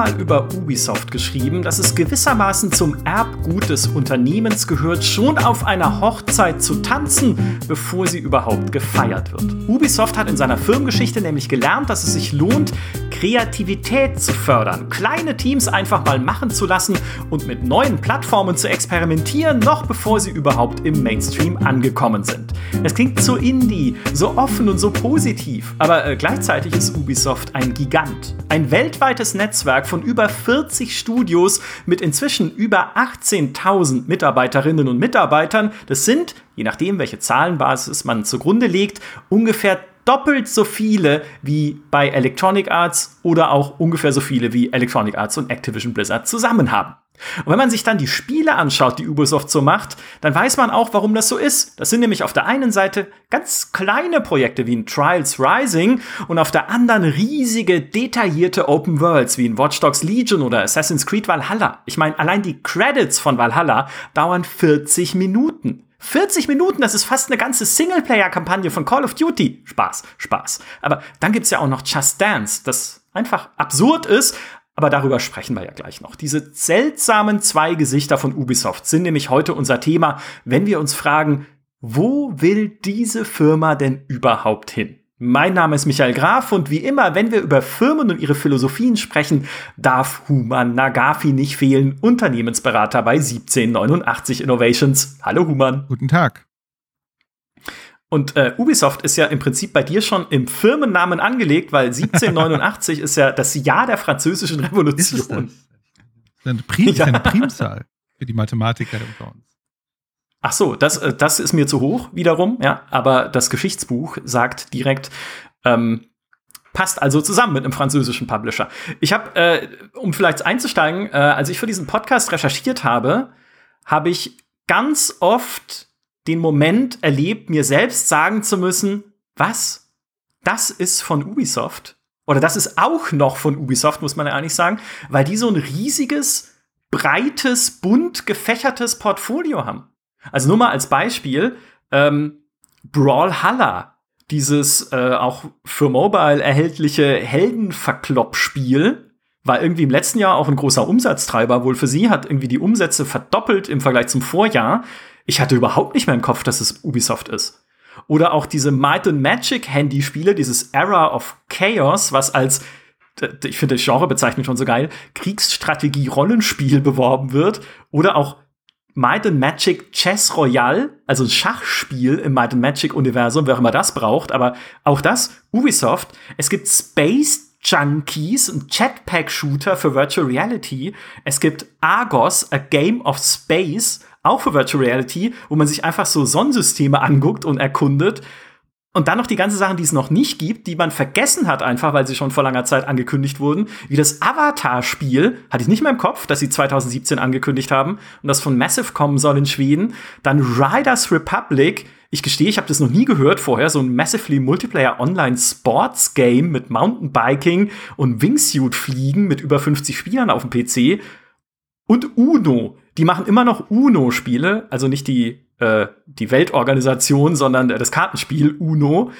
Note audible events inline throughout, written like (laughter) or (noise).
mal über Ubisoft geschrieben, dass es gewissermaßen zum Erbgut des Unternehmens gehört, schon auf einer Hochzeit zu tanzen, bevor sie überhaupt gefeiert wird. Ubisoft hat in seiner Firmengeschichte nämlich gelernt, dass es sich lohnt, Kreativität zu fördern, kleine Teams einfach mal machen zu lassen und mit neuen Plattformen zu experimentieren, noch bevor sie überhaupt im Mainstream angekommen sind. Es klingt so indie, so offen und so positiv, aber äh, gleichzeitig ist Ubisoft ein Gigant. Ein weltweites Netzwerk von über 40 Studios mit inzwischen über 18.000 Mitarbeiterinnen und Mitarbeitern. Das sind, je nachdem, welche Zahlenbasis man zugrunde legt, ungefähr doppelt so viele wie bei Electronic Arts oder auch ungefähr so viele wie Electronic Arts und Activision Blizzard zusammen haben. Und wenn man sich dann die Spiele anschaut, die Ubisoft so macht, dann weiß man auch, warum das so ist. Das sind nämlich auf der einen Seite ganz kleine Projekte wie in Trials Rising und auf der anderen riesige, detaillierte Open Worlds wie in Watch Dogs Legion oder Assassin's Creed Valhalla. Ich meine, allein die Credits von Valhalla dauern 40 Minuten. 40 Minuten, das ist fast eine ganze Singleplayer-Kampagne von Call of Duty. Spaß, Spaß. Aber dann gibt's ja auch noch Just Dance, das einfach absurd ist, aber darüber sprechen wir ja gleich noch. Diese seltsamen zwei Gesichter von Ubisoft sind nämlich heute unser Thema, wenn wir uns fragen, wo will diese Firma denn überhaupt hin? Mein Name ist Michael Graf und wie immer, wenn wir über Firmen und ihre Philosophien sprechen, darf Human Nagafi nicht fehlen, Unternehmensberater bei 1789 Innovations. Hallo Human. Guten Tag. Und äh, Ubisoft ist ja im Prinzip bei dir schon im Firmennamen angelegt, weil (laughs) 1789 ist ja das Jahr der französischen Revolution. Ist das? Eine, Prim (laughs) ja. eine Primzahl für die Mathematiker unter uns. Ach so, das, äh, das ist mir zu hoch wiederum, ja. Aber das Geschichtsbuch sagt direkt, ähm, passt also zusammen mit einem französischen Publisher. Ich habe, äh, um vielleicht einzusteigen, äh, als ich für diesen Podcast recherchiert habe, habe ich ganz oft den Moment erlebt, mir selbst sagen zu müssen, was? Das ist von Ubisoft? Oder das ist auch noch von Ubisoft, muss man ja eigentlich sagen, weil die so ein riesiges, breites, bunt gefächertes Portfolio haben. Also nur mal als Beispiel, ähm, Brawlhalla, dieses äh, auch für Mobile erhältliche Heldenverklopp-Spiel, war irgendwie im letzten Jahr auch ein großer Umsatztreiber wohl für sie, hat irgendwie die Umsätze verdoppelt im Vergleich zum Vorjahr. Ich hatte überhaupt nicht mehr im Kopf, dass es Ubisoft ist. Oder auch diese Might and Magic Handyspiele, dieses Era of Chaos, was als ich finde die Genrebezeichnung schon so geil, Kriegsstrategie-Rollenspiel beworben wird. Oder auch Might and Magic Chess Royale, also ein Schachspiel im Might and Magic Universum, wer auch immer das braucht, aber auch das, Ubisoft. Es gibt Space Junkies, ein Jetpack-Shooter für Virtual Reality. Es gibt Argos, a Game of Space, auch für Virtual Reality, wo man sich einfach so Sonnensysteme anguckt und erkundet. Und dann noch die ganzen Sachen, die es noch nicht gibt, die man vergessen hat einfach, weil sie schon vor langer Zeit angekündigt wurden, wie das Avatar-Spiel, hatte ich nicht mehr im Kopf, dass sie 2017 angekündigt haben und das von Massive kommen soll in Schweden. Dann Riders Republic, ich gestehe, ich habe das noch nie gehört vorher, so ein Massively Multiplayer Online Sports Game mit Mountainbiking und Wingsuit fliegen mit über 50 Spielern auf dem PC. Und Uno, die machen immer noch Uno-Spiele, also nicht die, äh, die Weltorganisation, sondern das Kartenspiel Uno.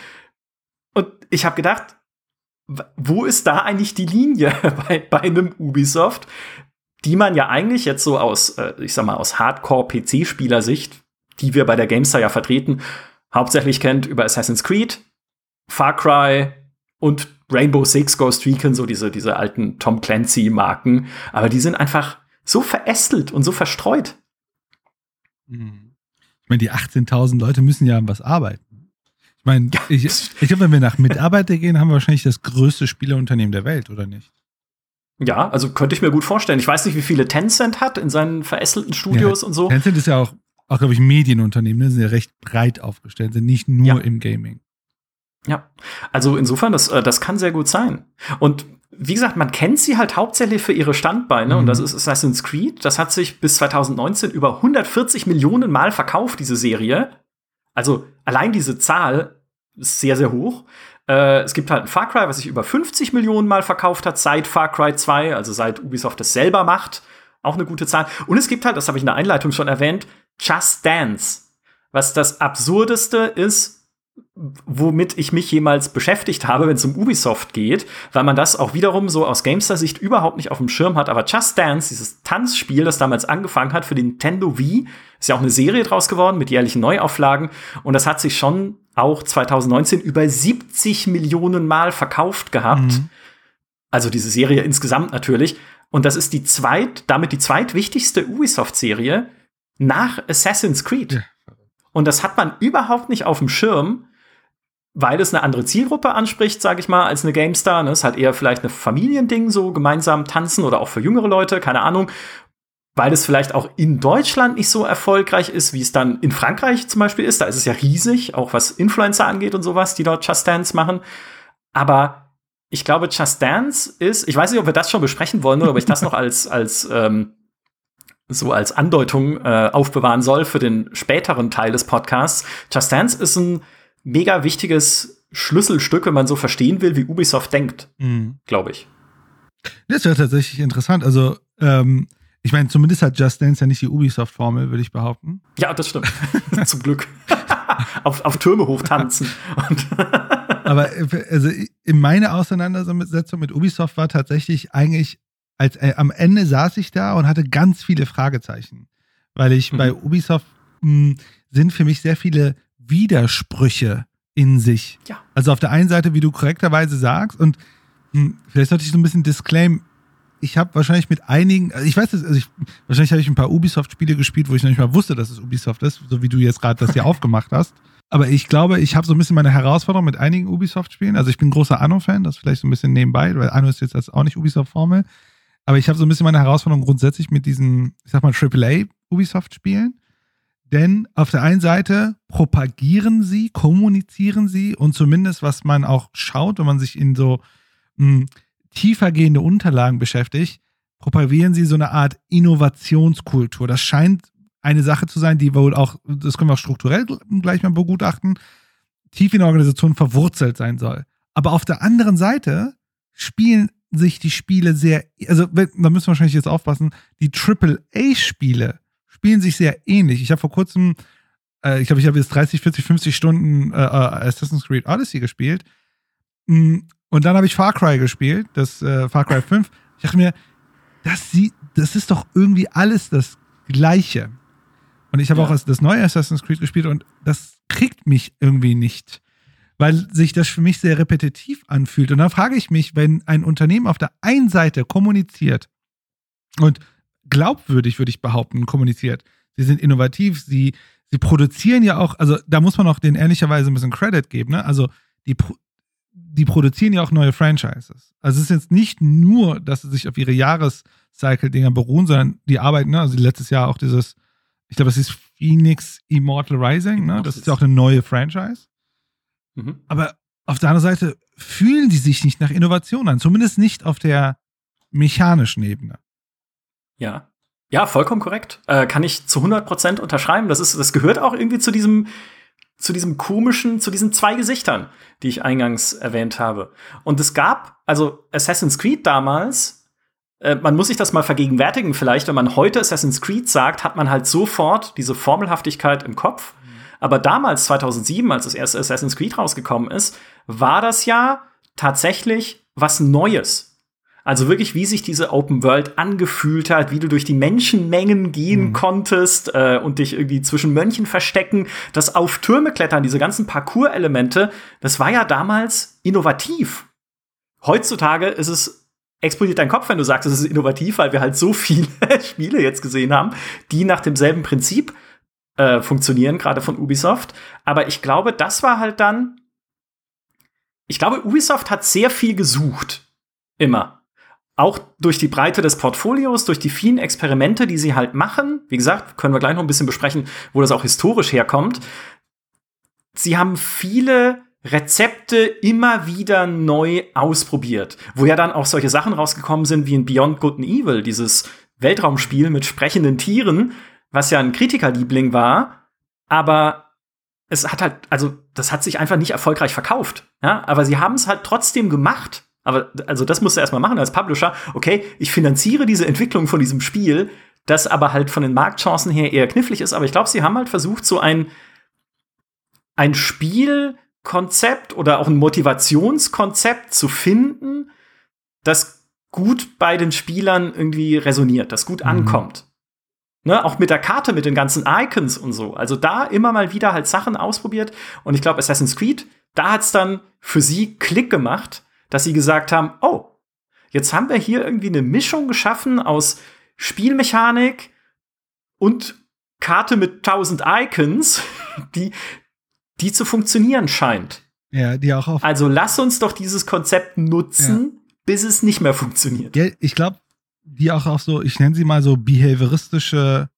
Und ich habe gedacht, wo ist da eigentlich die Linie (laughs) bei, bei einem Ubisoft, die man ja eigentlich jetzt so aus, äh, ich sag mal, aus Hardcore-PC-Spielersicht, die wir bei der GameStar ja vertreten, hauptsächlich kennt über Assassin's Creed, Far Cry und Rainbow Six Ghost Recon, so diese, diese alten Tom Clancy-Marken. Aber die sind einfach so verästelt und so verstreut. Mhm. Ich meine, die 18.000 Leute müssen ja an was arbeiten. Ich meine, ich, ich glaube, wenn wir nach Mitarbeiter gehen, haben wir wahrscheinlich das größte Spieleunternehmen der Welt, oder nicht? Ja, also könnte ich mir gut vorstellen. Ich weiß nicht, wie viele Tencent hat in seinen verästelten Studios ja, und so. Tencent ist ja auch, auch glaube ich, Medienunternehmen, ne? sind ja recht breit aufgestellt, sind nicht nur ja. im Gaming. Ja, also insofern, das, äh, das kann sehr gut sein. Und wie gesagt, man kennt sie halt hauptsächlich für ihre Standbeine mhm. und das ist Assassin's Creed. Das hat sich bis 2019 über 140 Millionen Mal verkauft, diese Serie. Also allein diese Zahl ist sehr, sehr hoch. Äh, es gibt halt ein Far Cry, was sich über 50 Millionen Mal verkauft hat, seit Far Cry 2, also seit Ubisoft das selber macht. Auch eine gute Zahl. Und es gibt halt, das habe ich in der Einleitung schon erwähnt, Just Dance. Was das Absurdeste ist, womit ich mich jemals beschäftigt habe, wenn es um Ubisoft geht, weil man das auch wiederum so aus Gamester-Sicht überhaupt nicht auf dem Schirm hat. Aber Just Dance, dieses Tanzspiel, das damals angefangen hat für den Nintendo Wii, ist ja auch eine Serie draus geworden mit jährlichen Neuauflagen. Und das hat sich schon auch 2019 über 70 Millionen Mal verkauft gehabt. Mhm. Also diese Serie insgesamt natürlich. Und das ist die zweit, damit die zweitwichtigste Ubisoft-Serie nach Assassin's Creed. Ja. Und das hat man überhaupt nicht auf dem Schirm weil es eine andere Zielgruppe anspricht, sage ich mal, als eine GameStar. Ne? Es hat eher vielleicht ein Familiending, so gemeinsam tanzen oder auch für jüngere Leute, keine Ahnung. Weil es vielleicht auch in Deutschland nicht so erfolgreich ist, wie es dann in Frankreich zum Beispiel ist. Da ist es ja riesig, auch was Influencer angeht und sowas, die dort Just Dance machen. Aber ich glaube, Just Dance ist, ich weiß nicht, ob wir das schon besprechen wollen oder ob ich das noch als, (laughs) als ähm, so als Andeutung äh, aufbewahren soll für den späteren Teil des Podcasts. Just Dance ist ein mega wichtiges Schlüsselstück, wenn man so verstehen will, wie Ubisoft denkt, mhm. glaube ich. Das wäre tatsächlich interessant. Also, ähm, ich meine, zumindest hat Just Dance ja nicht die Ubisoft-Formel, würde ich behaupten. Ja, das stimmt. (laughs) Zum Glück. (laughs) auf, auf Türme hochtanzen. (laughs) Aber also in meiner Auseinandersetzung mit Ubisoft war tatsächlich eigentlich, als äh, am Ende saß ich da und hatte ganz viele Fragezeichen. Weil ich mhm. bei Ubisoft mh, hm, sind für mich sehr viele Widersprüche in sich. Ja. Also auf der einen Seite, wie du korrekterweise sagst, und hm, vielleicht sollte ich so ein bisschen disclaim, ich habe wahrscheinlich mit einigen, also ich weiß es, also ich, wahrscheinlich habe ich ein paar Ubisoft-Spiele gespielt, wo ich noch nicht mal wusste, dass es Ubisoft ist, so wie du jetzt gerade das hier (laughs) aufgemacht hast. Aber ich glaube, ich habe so ein bisschen meine Herausforderung mit einigen Ubisoft-Spielen. Also ich bin großer Anno-Fan, das vielleicht so ein bisschen nebenbei, weil Anno ist jetzt das auch nicht Ubisoft-Formel. Aber ich habe so ein bisschen meine Herausforderung grundsätzlich mit diesen, ich sag mal, AAA-Ubisoft-Spielen. Denn auf der einen Seite propagieren sie, kommunizieren sie und zumindest, was man auch schaut, wenn man sich in so mh, hm, tiefergehende Unterlagen beschäftigt, propagieren sie so eine Art Innovationskultur. Das scheint eine Sache zu sein, die wohl auch, das können wir auch strukturell gleich mal begutachten, tief in der Organisation verwurzelt sein soll. Aber auf der anderen Seite spielen sich die Spiele sehr, also da müssen wir wahrscheinlich jetzt aufpassen, die AAA-Spiele spielen sich sehr ähnlich. Ich habe vor kurzem, äh, ich glaube, ich habe jetzt 30, 40, 50 Stunden äh, äh, Assassin's Creed Odyssey gespielt. Mm, und dann habe ich Far Cry gespielt, das äh, Far Cry 5. Ich dachte mir, das, sieht, das ist doch irgendwie alles das Gleiche. Und ich habe ja. auch das neue Assassin's Creed gespielt und das kriegt mich irgendwie nicht, weil sich das für mich sehr repetitiv anfühlt. Und dann frage ich mich, wenn ein Unternehmen auf der einen Seite kommuniziert und glaubwürdig, würde ich behaupten, kommuniziert. Sie sind innovativ, sie, sie produzieren ja auch, also da muss man auch denen ehrlicherweise ein bisschen Credit geben, ne? Also die, die produzieren ja auch neue Franchises. Also es ist jetzt nicht nur, dass sie sich auf ihre Jahrescycle-Dinger beruhen, sondern die arbeiten, ne? also letztes Jahr auch dieses, ich glaube, es ist Phoenix Immortal Rising, ne? Das ist ja auch eine neue Franchise. Mhm. Aber auf der anderen Seite fühlen die sich nicht nach Innovation an, zumindest nicht auf der mechanischen Ebene. Ja. Ja, vollkommen korrekt. Äh, kann ich zu 100 Prozent unterschreiben. Das ist, das gehört auch irgendwie zu diesem, zu diesem komischen, zu diesen zwei Gesichtern, die ich eingangs erwähnt habe. Und es gab, also Assassin's Creed damals, äh, man muss sich das mal vergegenwärtigen vielleicht, wenn man heute Assassin's Creed sagt, hat man halt sofort diese Formelhaftigkeit im Kopf. Mhm. Aber damals, 2007, als das erste Assassin's Creed rausgekommen ist, war das ja tatsächlich was Neues. Also wirklich, wie sich diese Open World angefühlt hat, wie du durch die Menschenmengen gehen mhm. konntest äh, und dich irgendwie zwischen Mönchen verstecken, das auf Türme klettern, diese ganzen Parcours-Elemente, das war ja damals innovativ. Heutzutage ist es explodiert dein Kopf, wenn du sagst, es ist innovativ, weil wir halt so viele (laughs) Spiele jetzt gesehen haben, die nach demselben Prinzip äh, funktionieren, gerade von Ubisoft. Aber ich glaube, das war halt dann. Ich glaube, Ubisoft hat sehr viel gesucht. Immer auch durch die Breite des Portfolios, durch die vielen Experimente, die sie halt machen, wie gesagt, können wir gleich noch ein bisschen besprechen, wo das auch historisch herkommt. Sie haben viele Rezepte immer wieder neu ausprobiert, wo ja dann auch solche Sachen rausgekommen sind wie in Beyond Good and Evil, dieses Weltraumspiel mit sprechenden Tieren, was ja ein Kritikerliebling war, aber es hat halt, also das hat sich einfach nicht erfolgreich verkauft. Ja, aber sie haben es halt trotzdem gemacht aber also das musst du erstmal machen als Publisher. Okay, ich finanziere diese Entwicklung von diesem Spiel, das aber halt von den Marktchancen her eher knifflig ist. Aber ich glaube, sie haben halt versucht, so ein, ein Spiel Konzept oder auch ein Motivationskonzept zu finden, das gut bei den Spielern irgendwie resoniert, das gut mhm. ankommt. Ne, auch mit der Karte, mit den ganzen Icons und so. Also da immer mal wieder halt Sachen ausprobiert. Und ich glaube, Assassin's Creed, da hat's dann für sie Klick gemacht, dass sie gesagt haben, oh, jetzt haben wir hier irgendwie eine Mischung geschaffen aus Spielmechanik und Karte mit tausend Icons, (laughs) die, die zu funktionieren scheint. Ja, die auch auf. Also lass uns doch dieses Konzept nutzen, ja. bis es nicht mehr funktioniert. Ja, ich glaube, die auch auf so, ich nenne sie mal so behavioristische,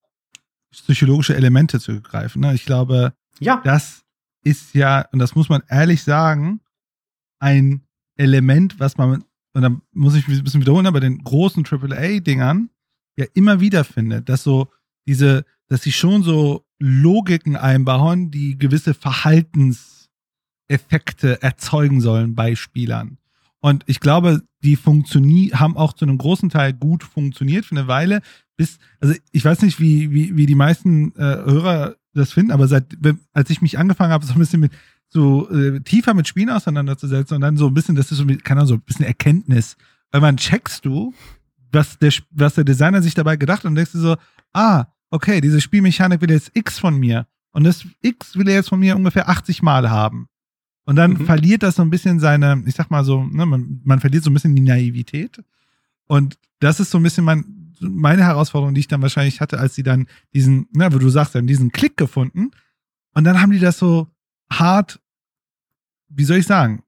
psychologische Elemente zu greifen. Ne? Ich glaube, ja. das ist ja, und das muss man ehrlich sagen, ein Element, was man, und da muss ich ein bisschen wiederholen, aber den großen AAA-Dingern ja immer wieder findet, dass so diese, dass sie schon so Logiken einbauen, die gewisse Verhaltenseffekte erzeugen sollen bei Spielern. Und ich glaube, die funktionieren, haben auch zu einem großen Teil gut funktioniert für eine Weile. Bis, also ich weiß nicht, wie, wie, wie die meisten äh, Hörer das finden, aber seit, als ich mich angefangen habe, so ein bisschen mit, so äh, tiefer mit Spielen auseinanderzusetzen und dann so ein bisschen, das ist so, keine Ahnung, so ein bisschen Erkenntnis. Weil man checkst du, was der, was der Designer sich dabei gedacht hat und denkst du so, ah, okay, diese Spielmechanik will jetzt X von mir. Und das X will er jetzt von mir ungefähr 80 Mal haben. Und dann mhm. verliert das so ein bisschen seine, ich sag mal so, ne, man, man verliert so ein bisschen die Naivität. Und das ist so ein bisschen mein, meine Herausforderung, die ich dann wahrscheinlich hatte, als sie dann diesen, na, wo du sagst, dann diesen Klick gefunden. Und dann haben die das so hart, wie soll ich sagen,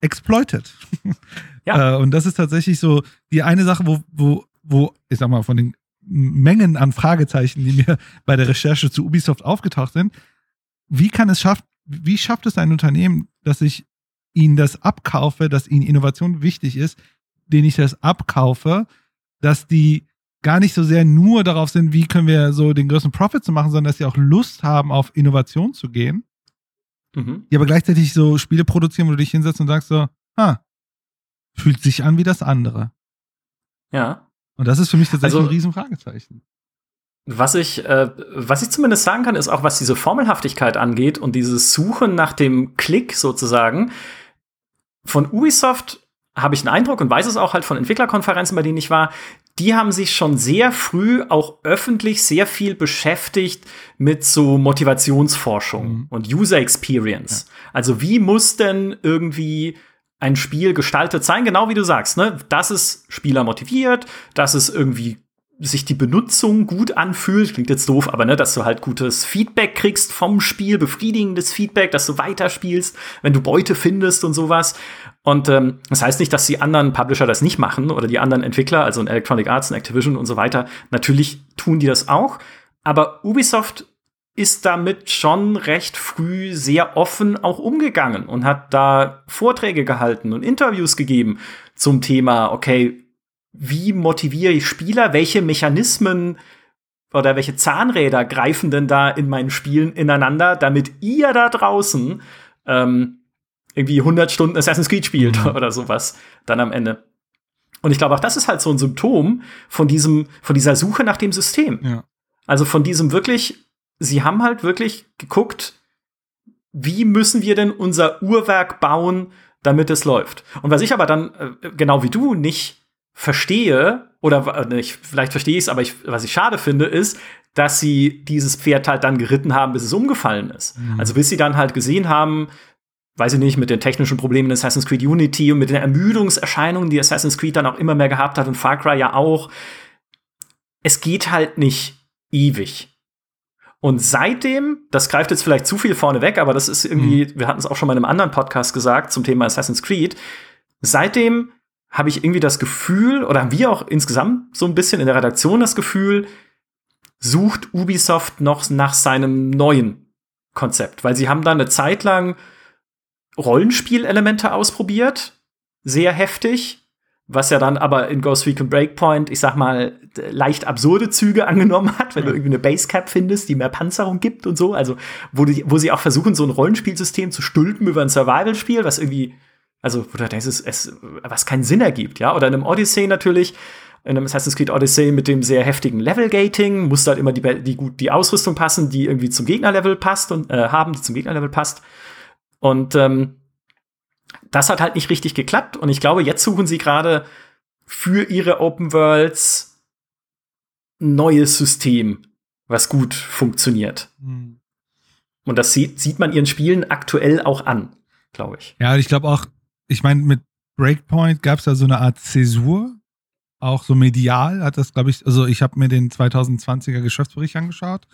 exploited. (laughs) Ja. äh, und das ist tatsächlich so die eine Sache, wo, wo, wo, ich sag mal, von den Mengen an Fragezeichen, die mir (laughs) bei der Recherche zu Ubisoft aufgetaucht sind, wie kann es schaffen, wie schafft es ein Unternehmen, dass ich ihnen das abkaufe, dass ihnen Innovation wichtig ist, den ich das abkaufe, dass die gar nicht so sehr nur darauf sind, wie können wir so den größten Profit zu machen, sondern dass sie auch Lust haben, auf Innovation zu gehen. Mhm. Die aber gleichzeitig so Spiele produzieren, wo du dich hinsetzt und sagst so, ah, fühlt sich an wie das andere. Ja. Und das ist für mich tatsächlich also, ein Riesenfragezeichen. Was ich, äh, was ich zumindest sagen kann, ist auch, was diese Formelhaftigkeit angeht und dieses Suchen nach dem Klick sozusagen. Von Ubisoft habe ich einen Eindruck und weiß es auch halt von Entwicklerkonferenzen, bei denen ich war, die haben sich schon sehr früh auch öffentlich sehr viel beschäftigt mit so Motivationsforschung mhm. und User Experience. Ja. Also wie muss denn irgendwie ein Spiel gestaltet sein, genau wie du sagst, ne? Dass es Spieler motiviert, dass es irgendwie sich die Benutzung gut anfühlt, klingt jetzt doof, aber ne, dass du halt gutes Feedback kriegst vom Spiel, befriedigendes Feedback, dass du weiterspielst, wenn du Beute findest und sowas. Und ähm, das heißt nicht, dass die anderen Publisher das nicht machen oder die anderen Entwickler, also in Electronic Arts und Activision und so weiter. Natürlich tun die das auch. Aber Ubisoft ist damit schon recht früh sehr offen auch umgegangen und hat da Vorträge gehalten und Interviews gegeben zum Thema, okay, wie motiviere ich Spieler, welche Mechanismen oder welche Zahnräder greifen denn da in meinen Spielen ineinander, damit ihr da draußen ähm, irgendwie 100 Stunden Assassin's Creed spielt mhm. (laughs) oder sowas dann am Ende. Und ich glaube auch das ist halt so ein Symptom von diesem von dieser Suche nach dem System. Ja. Also von diesem wirklich sie haben halt wirklich geguckt, wie müssen wir denn unser Uhrwerk bauen, damit es läuft. Und was ich aber dann äh, genau wie du nicht verstehe, oder nicht, vielleicht verstehe ich es, aber ich, was ich schade finde, ist, dass sie dieses Pferd halt dann geritten haben, bis es umgefallen ist. Mhm. Also bis sie dann halt gesehen haben, weiß ich nicht, mit den technischen Problemen in Assassin's Creed Unity und mit den Ermüdungserscheinungen, die Assassin's Creed dann auch immer mehr gehabt hat und Far Cry ja auch. Es geht halt nicht ewig. Und seitdem, das greift jetzt vielleicht zu viel vorne weg, aber das ist irgendwie, mhm. wir hatten es auch schon mal in einem anderen Podcast gesagt zum Thema Assassin's Creed. Seitdem habe ich irgendwie das Gefühl, oder haben wir auch insgesamt so ein bisschen in der Redaktion das Gefühl, sucht Ubisoft noch nach seinem neuen Konzept, weil sie haben da eine Zeit lang Rollenspielelemente ausprobiert, sehr heftig, was ja dann aber in Ghost Recon Breakpoint, ich sag mal, leicht absurde Züge (laughs) angenommen hat, wenn du irgendwie eine Basecap findest, die mehr Panzerung gibt und so, also wo, die, wo sie auch versuchen, so ein Rollenspielsystem zu stülpen über ein Survival-Spiel, was irgendwie also, wo du denkst, es, es, was keinen Sinn ergibt, ja. Oder in einem Odyssey natürlich, in einem Assassin's Creed Odyssey mit dem sehr heftigen Level-Gating, muss halt immer die, die, gut, die Ausrüstung passen, die irgendwie zum Gegnerlevel passt und äh, haben, die zum Gegnerlevel passt. Und ähm, das hat halt nicht richtig geklappt. Und ich glaube, jetzt suchen sie gerade für ihre Open Worlds ein neues System, was gut funktioniert. Mhm. Und das sieht, sieht man ihren Spielen aktuell auch an, glaube ich. Ja, ich glaube auch, ich meine, mit Breakpoint gab es da so eine Art Zäsur, auch so medial hat das, glaube ich, also ich habe mir den 2020er Geschäftsbericht angeschaut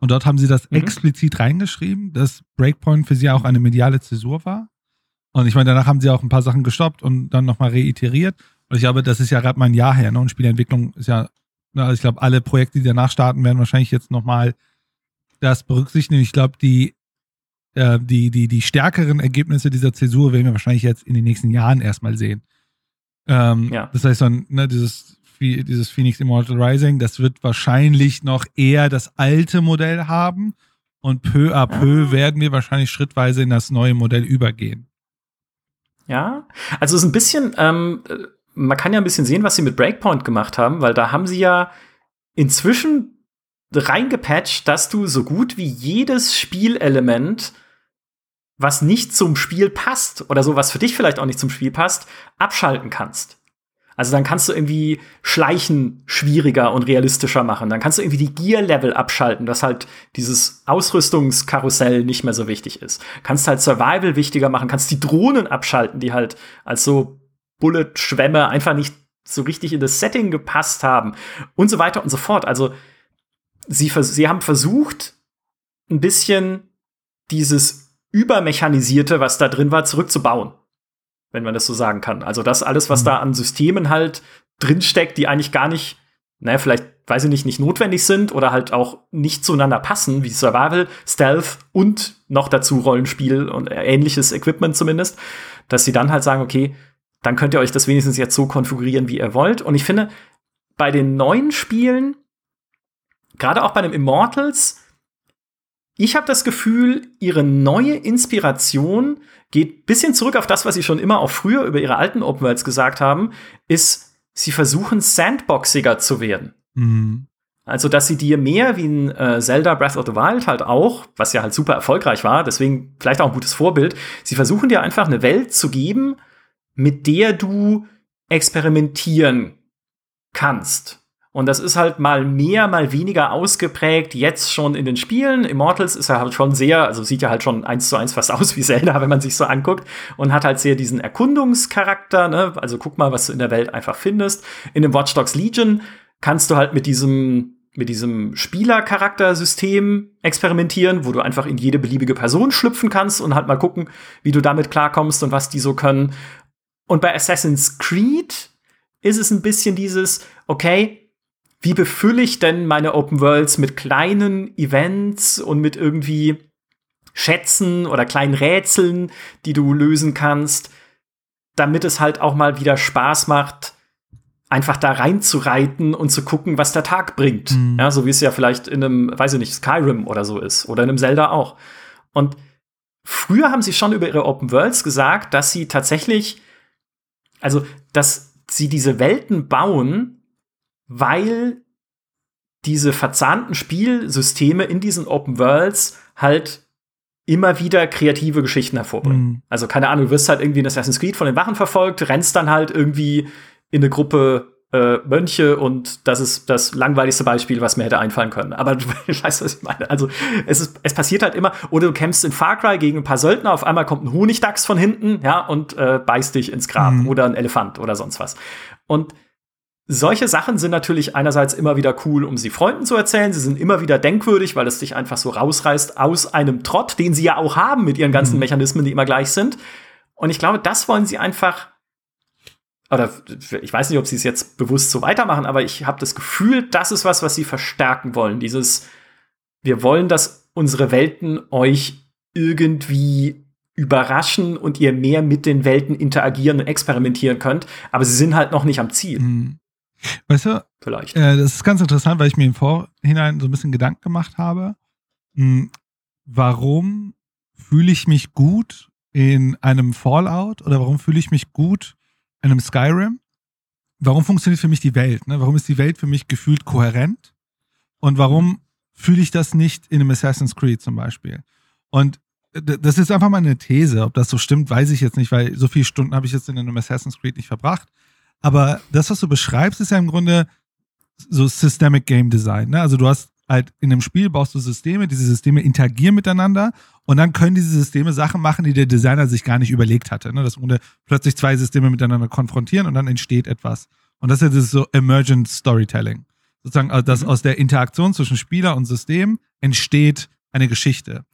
und dort haben sie das mhm. explizit reingeschrieben, dass Breakpoint für sie auch eine mediale Zäsur war. Und ich meine, danach haben sie auch ein paar Sachen gestoppt und dann nochmal reiteriert. Und ich glaube, das ist ja gerade mal ein Jahr her, ne? Und Spielentwicklung ist ja, also ich glaube, alle Projekte, die danach starten, werden wahrscheinlich jetzt nochmal das berücksichtigen. Ich glaube, die, äh, die, die, die stärkeren Ergebnisse dieser Zäsur werden wir wahrscheinlich jetzt in den nächsten Jahren erstmal sehen. Ähm, ja. Das heißt dann, ne, dieses, dieses Phoenix Immortal Rising, das wird wahrscheinlich noch eher das alte Modell haben und peu à peu ja. werden wir wahrscheinlich schrittweise in das neue Modell übergehen. Ja, also es ist ein bisschen, ähm, man kann ja ein bisschen sehen, was sie mit Breakpoint gemacht haben, weil da haben sie ja inzwischen reingepatcht, dass du so gut wie jedes Spielelement, was nicht zum Spiel passt oder so, was für dich vielleicht auch nicht zum Spiel passt, abschalten kannst. Also dann kannst du irgendwie Schleichen schwieriger und realistischer machen. Dann kannst du irgendwie die Gear-Level abschalten, dass halt dieses Ausrüstungskarussell nicht mehr so wichtig ist. Kannst halt Survival wichtiger machen, kannst die Drohnen abschalten, die halt als so Bullet-Schwämme einfach nicht so richtig in das Setting gepasst haben und so weiter und so fort. Also sie, sie haben versucht, ein bisschen dieses Übermechanisierte, was da drin war, zurückzubauen. Wenn man das so sagen kann. Also das alles, was mhm. da an Systemen halt drinsteckt, die eigentlich gar nicht, naja, vielleicht, weiß ich nicht, nicht notwendig sind oder halt auch nicht zueinander passen, wie Survival, Stealth und noch dazu Rollenspiel und ähnliches Equipment zumindest, dass sie dann halt sagen, okay, dann könnt ihr euch das wenigstens jetzt so konfigurieren, wie ihr wollt. Und ich finde, bei den neuen Spielen gerade auch bei dem Immortals, ich habe das Gefühl, ihre neue Inspiration geht bisschen zurück auf das, was sie schon immer auch früher über ihre alten Open Worlds gesagt haben, ist, sie versuchen sandboxiger zu werden. Mhm. Also, dass sie dir mehr wie ein äh, Zelda Breath of the Wild halt auch, was ja halt super erfolgreich war, deswegen vielleicht auch ein gutes Vorbild, sie versuchen dir einfach eine Welt zu geben, mit der du experimentieren kannst. Und das ist halt mal mehr, mal weniger ausgeprägt, jetzt schon in den Spielen. Immortals ist ja halt schon sehr, also sieht ja halt schon eins zu eins fast (laughs) aus wie Zelda, wenn man sich so anguckt. Und hat halt sehr diesen Erkundungscharakter, ne? Also guck mal, was du in der Welt einfach findest. In dem Watch Dogs Legion kannst du halt mit diesem mit diesem Spielercharaktersystem experimentieren, wo du einfach in jede beliebige Person schlüpfen kannst und halt mal gucken, wie du damit klarkommst und was die so können. Und bei Assassin's Creed ist es ein bisschen dieses, okay, wie befülle ich denn meine Open Worlds mit kleinen Events und mit irgendwie Schätzen oder kleinen Rätseln, die du lösen kannst, damit es halt auch mal wieder Spaß macht, einfach da reinzureiten und zu gucken, was der Tag bringt. Mhm. Ja, so wie es ja vielleicht in einem, weiß ich nicht, Skyrim oder so ist oder in einem Zelda auch. Und früher haben sie schon über ihre Open Worlds gesagt, dass sie tatsächlich, also, dass sie diese Welten bauen, weil diese verzahnten Spielsysteme in diesen Open Worlds halt immer wieder kreative Geschichten hervorbringen. Mhm. Also keine Ahnung, du wirst halt irgendwie in Assassin's Creed von den Wachen verfolgt, rennst dann halt irgendwie in eine Gruppe äh, Mönche und das ist das langweiligste Beispiel, was mir hätte einfallen können. Aber (laughs) du weißt, was ich meine. Also es, ist, es passiert halt immer, oder du kämpfst in Far Cry gegen ein paar Söldner, auf einmal kommt ein Honigdachs von hinten, ja, und äh, beißt dich ins Grab mhm. oder ein Elefant oder sonst was. Und solche Sachen sind natürlich einerseits immer wieder cool, um sie Freunden zu erzählen. Sie sind immer wieder denkwürdig, weil es dich einfach so rausreißt aus einem Trott, den sie ja auch haben mit ihren ganzen mhm. Mechanismen, die immer gleich sind. Und ich glaube, das wollen sie einfach oder ich weiß nicht, ob sie es jetzt bewusst so weitermachen, aber ich habe das Gefühl, das ist was, was sie verstärken wollen. Dieses, wir wollen, dass unsere Welten euch irgendwie überraschen und ihr mehr mit den Welten interagieren und experimentieren könnt, aber sie sind halt noch nicht am Ziel. Mhm. Weißt du, vielleicht. Äh, das ist ganz interessant, weil ich mir im Vorhinein so ein bisschen Gedanken gemacht habe. Mh, hm, warum fühle ich mich gut in einem Fallout oder warum fühle ich mich gut in einem Skyrim? Warum funktioniert für mich die Welt? Ne? Warum ist die Welt für mich gefühlt kohärent? Und warum fühle ich das nicht in einem Assassin's Creed zum Beispiel? Und das ist einfach mal eine These. Ob das so stimmt, weiß ich jetzt nicht, weil so viele Stunden habe ich jetzt in einem Assassin's Creed nicht verbracht. Aber das, was du beschreibst, ist ja im Grunde so Systemic Game Design. Ne? Also du hast halt in einem Spiel baust du Systeme, diese Systeme interagieren miteinander und dann können diese Systeme Sachen machen, die der Designer sich gar nicht überlegt hatte. Ne? Dass im Grunde plötzlich zwei Systeme miteinander konfrontieren und dann entsteht etwas. Und das ist so Emergent Storytelling. Sozusagen, also dass mhm. aus der Interaktion zwischen Spieler und System entsteht eine Geschichte.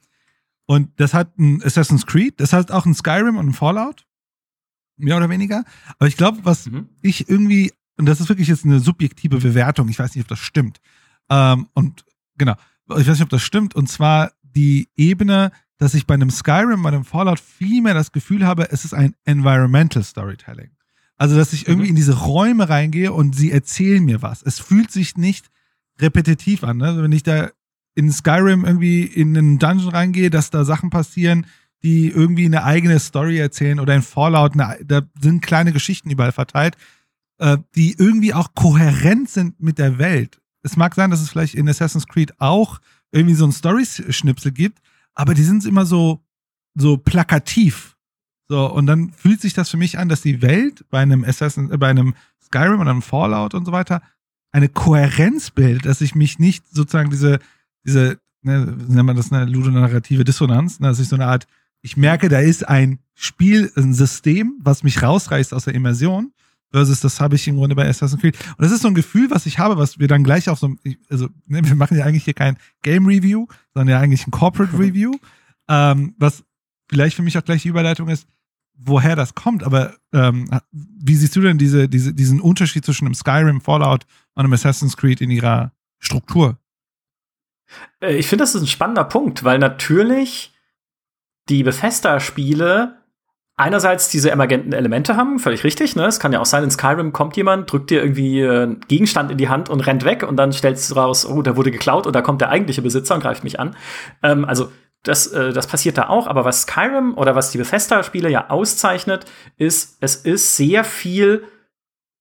Und das hat ein Assassin's Creed, das hat auch ein Skyrim und ein Fallout. Mehr oder weniger. Aber ich glaube, was mhm. ich irgendwie, und das ist wirklich jetzt eine subjektive Bewertung, ich weiß nicht, ob das stimmt. Ähm, und genau, ich weiß nicht, ob das stimmt. Und zwar die Ebene, dass ich bei einem Skyrim, bei einem Fallout viel mehr das Gefühl habe, es ist ein Environmental Storytelling. Also, dass ich irgendwie mhm. in diese Räume reingehe und sie erzählen mir was. Es fühlt sich nicht repetitiv an. Ne? Wenn ich da in Skyrim irgendwie in einen Dungeon reingehe, dass da Sachen passieren, die irgendwie eine eigene Story erzählen oder in Fallout, eine, da sind kleine Geschichten überall verteilt, äh, die irgendwie auch kohärent sind mit der Welt. Es mag sein, dass es vielleicht in Assassin's Creed auch irgendwie so ein Story-Schnipsel gibt, aber die sind immer so, so plakativ. So, und dann fühlt sich das für mich an, dass die Welt bei einem Assassin, äh, bei einem Skyrim oder einem Fallout und so weiter eine Kohärenz bildet, dass ich mich nicht sozusagen diese, diese, ne, nennt man das eine ludonarrative Dissonanz, ne, dass ich so eine Art, ich merke, da ist ein Spiel, ein System, was mich rausreißt aus der Immersion, versus das habe ich im Grunde bei Assassin's Creed. Und das ist so ein Gefühl, was ich habe, was wir dann gleich auch so, also ne, wir machen ja eigentlich hier kein Game Review, sondern ja eigentlich ein Corporate (laughs) Review, ähm, was vielleicht für mich auch gleich die Überleitung ist, woher das kommt. Aber ähm, wie siehst du denn diese, diese, diesen Unterschied zwischen einem Skyrim, Fallout und einem Assassin's Creed in ihrer Struktur? Äh, ich finde, das ist ein spannender Punkt, weil natürlich die Bethesda-Spiele einerseits diese emergenten Elemente haben, völlig richtig. Ne? Es kann ja auch sein, in Skyrim kommt jemand, drückt dir irgendwie einen Gegenstand in die Hand und rennt weg und dann stellst du raus, oh, der wurde geklaut und da kommt der eigentliche Besitzer und greift mich an. Ähm, also das, äh, das passiert da auch, aber was Skyrim oder was die Bethesda-Spiele ja auszeichnet, ist, es ist sehr viel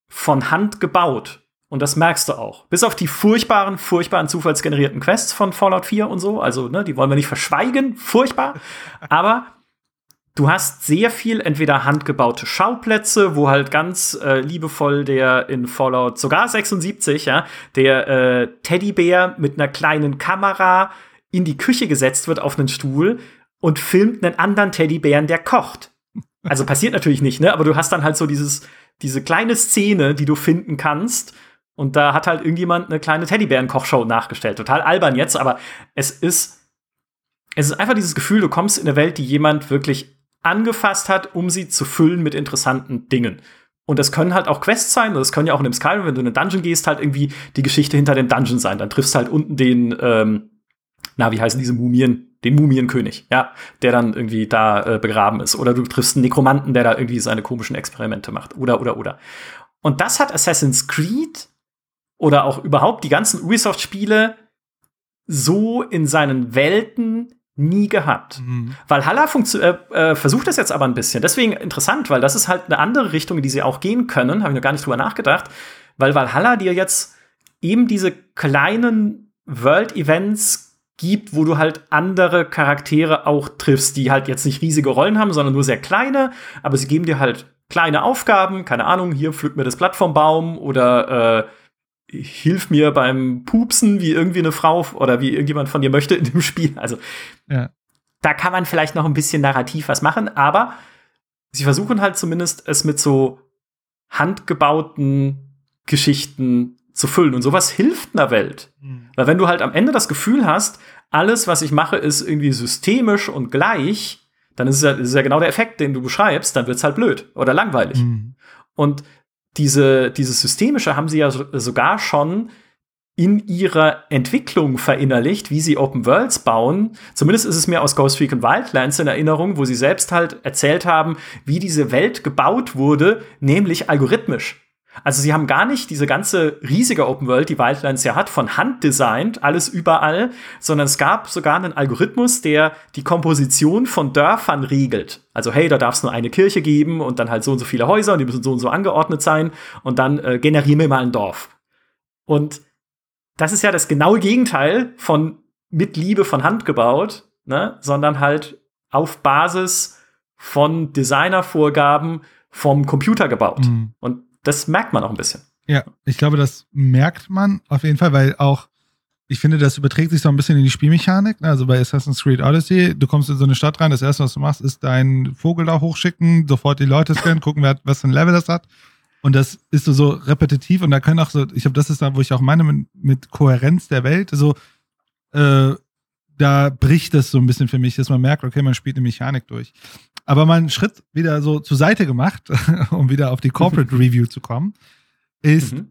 von Hand gebaut. Und das merkst du auch. Bis auf die furchtbaren, furchtbaren zufallsgenerierten Quests von Fallout 4 und so. Also, ne, die wollen wir nicht verschweigen. Furchtbar. (laughs) Aber du hast sehr viel entweder handgebaute Schauplätze, wo halt ganz äh, liebevoll der in Fallout sogar 76, ja, der äh, Teddybär mit einer kleinen Kamera in die Küche gesetzt wird auf einen Stuhl und filmt einen anderen Teddybären, der kocht. Also passiert natürlich nicht, ne? Aber du hast dann halt so dieses, diese kleine Szene, die du finden kannst, und da hat halt irgendjemand eine kleine Teddybären-Kochshow nachgestellt. Total albern jetzt, aber es ist, es ist einfach dieses Gefühl, du kommst in eine Welt, die jemand wirklich angefasst hat, um sie zu füllen mit interessanten Dingen. Und das können halt auch Quests sein, das können ja auch in dem Skyrim, wenn du in einen Dungeon gehst, halt irgendwie die Geschichte hinter dem Dungeon sein. Dann triffst du halt unten den, ähm, na, wie heißen diese Mumien? Den Mumienkönig, ja, der dann irgendwie da äh, begraben ist. Oder du triffst einen Nekromanten, der da irgendwie seine komischen Experimente macht. Oder, oder, oder. Und das hat Assassin's Creed oder auch überhaupt die ganzen Ubisoft-Spiele so in seinen Welten nie gehabt. Mhm. Valhalla äh, äh, versucht das jetzt aber ein bisschen. Deswegen interessant, weil das ist halt eine andere Richtung, in die sie auch gehen können. Habe ich noch gar nicht drüber nachgedacht. Weil Valhalla dir jetzt eben diese kleinen World-Events gibt, wo du halt andere Charaktere auch triffst, die halt jetzt nicht riesige Rollen haben, sondern nur sehr kleine, aber sie geben dir halt kleine Aufgaben, keine Ahnung, hier pflück mir das Blatt vom Baum oder äh, hilf mir beim Pupsen, wie irgendwie eine Frau oder wie irgendjemand von dir möchte in dem Spiel. Also ja. da kann man vielleicht noch ein bisschen narrativ was machen, aber sie versuchen halt zumindest es mit so handgebauten Geschichten zu füllen. Und sowas hilft einer Welt. Mhm. Weil wenn du halt am Ende das Gefühl hast, alles, was ich mache, ist irgendwie systemisch und gleich, dann ist es ja, ist ja genau der Effekt, den du beschreibst, dann wird es halt blöd oder langweilig. Mhm. Und diese, dieses Systemische haben sie ja so, sogar schon in ihrer Entwicklung verinnerlicht, wie sie Open Worlds bauen. Zumindest ist es mir aus Ghost Recon Wildlands in Erinnerung, wo sie selbst halt erzählt haben, wie diese Welt gebaut wurde, nämlich algorithmisch. Also sie haben gar nicht diese ganze riesige Open World, die Wildlands ja hat, von Hand designt, alles überall, sondern es gab sogar einen Algorithmus, der die Komposition von Dörfern regelt. Also hey, da darf es nur eine Kirche geben und dann halt so und so viele Häuser und die müssen so und so angeordnet sein und dann äh, generieren wir mal ein Dorf. Und das ist ja das genaue Gegenteil von mit Liebe von Hand gebaut, ne? sondern halt auf Basis von Designervorgaben vom Computer gebaut. Mhm. Und das merkt man auch ein bisschen. Ja, ich glaube, das merkt man auf jeden Fall, weil auch, ich finde, das überträgt sich so ein bisschen in die Spielmechanik. Ne? Also bei Assassin's Creed Odyssey, du kommst in so eine Stadt rein, das erste, was du machst, ist deinen Vogel da hochschicken, sofort die Leute scannen, gucken, wer, was für ein Level das hat. Und das ist so, so repetitiv und da können auch so, ich glaube, das ist da, wo ich auch meine mit, mit Kohärenz der Welt, so, äh, da bricht es so ein bisschen für mich, dass man merkt, okay, man spielt eine Mechanik durch. Aber mal einen Schritt wieder so zur Seite gemacht, (laughs) um wieder auf die Corporate (laughs) Review zu kommen, ist, mhm.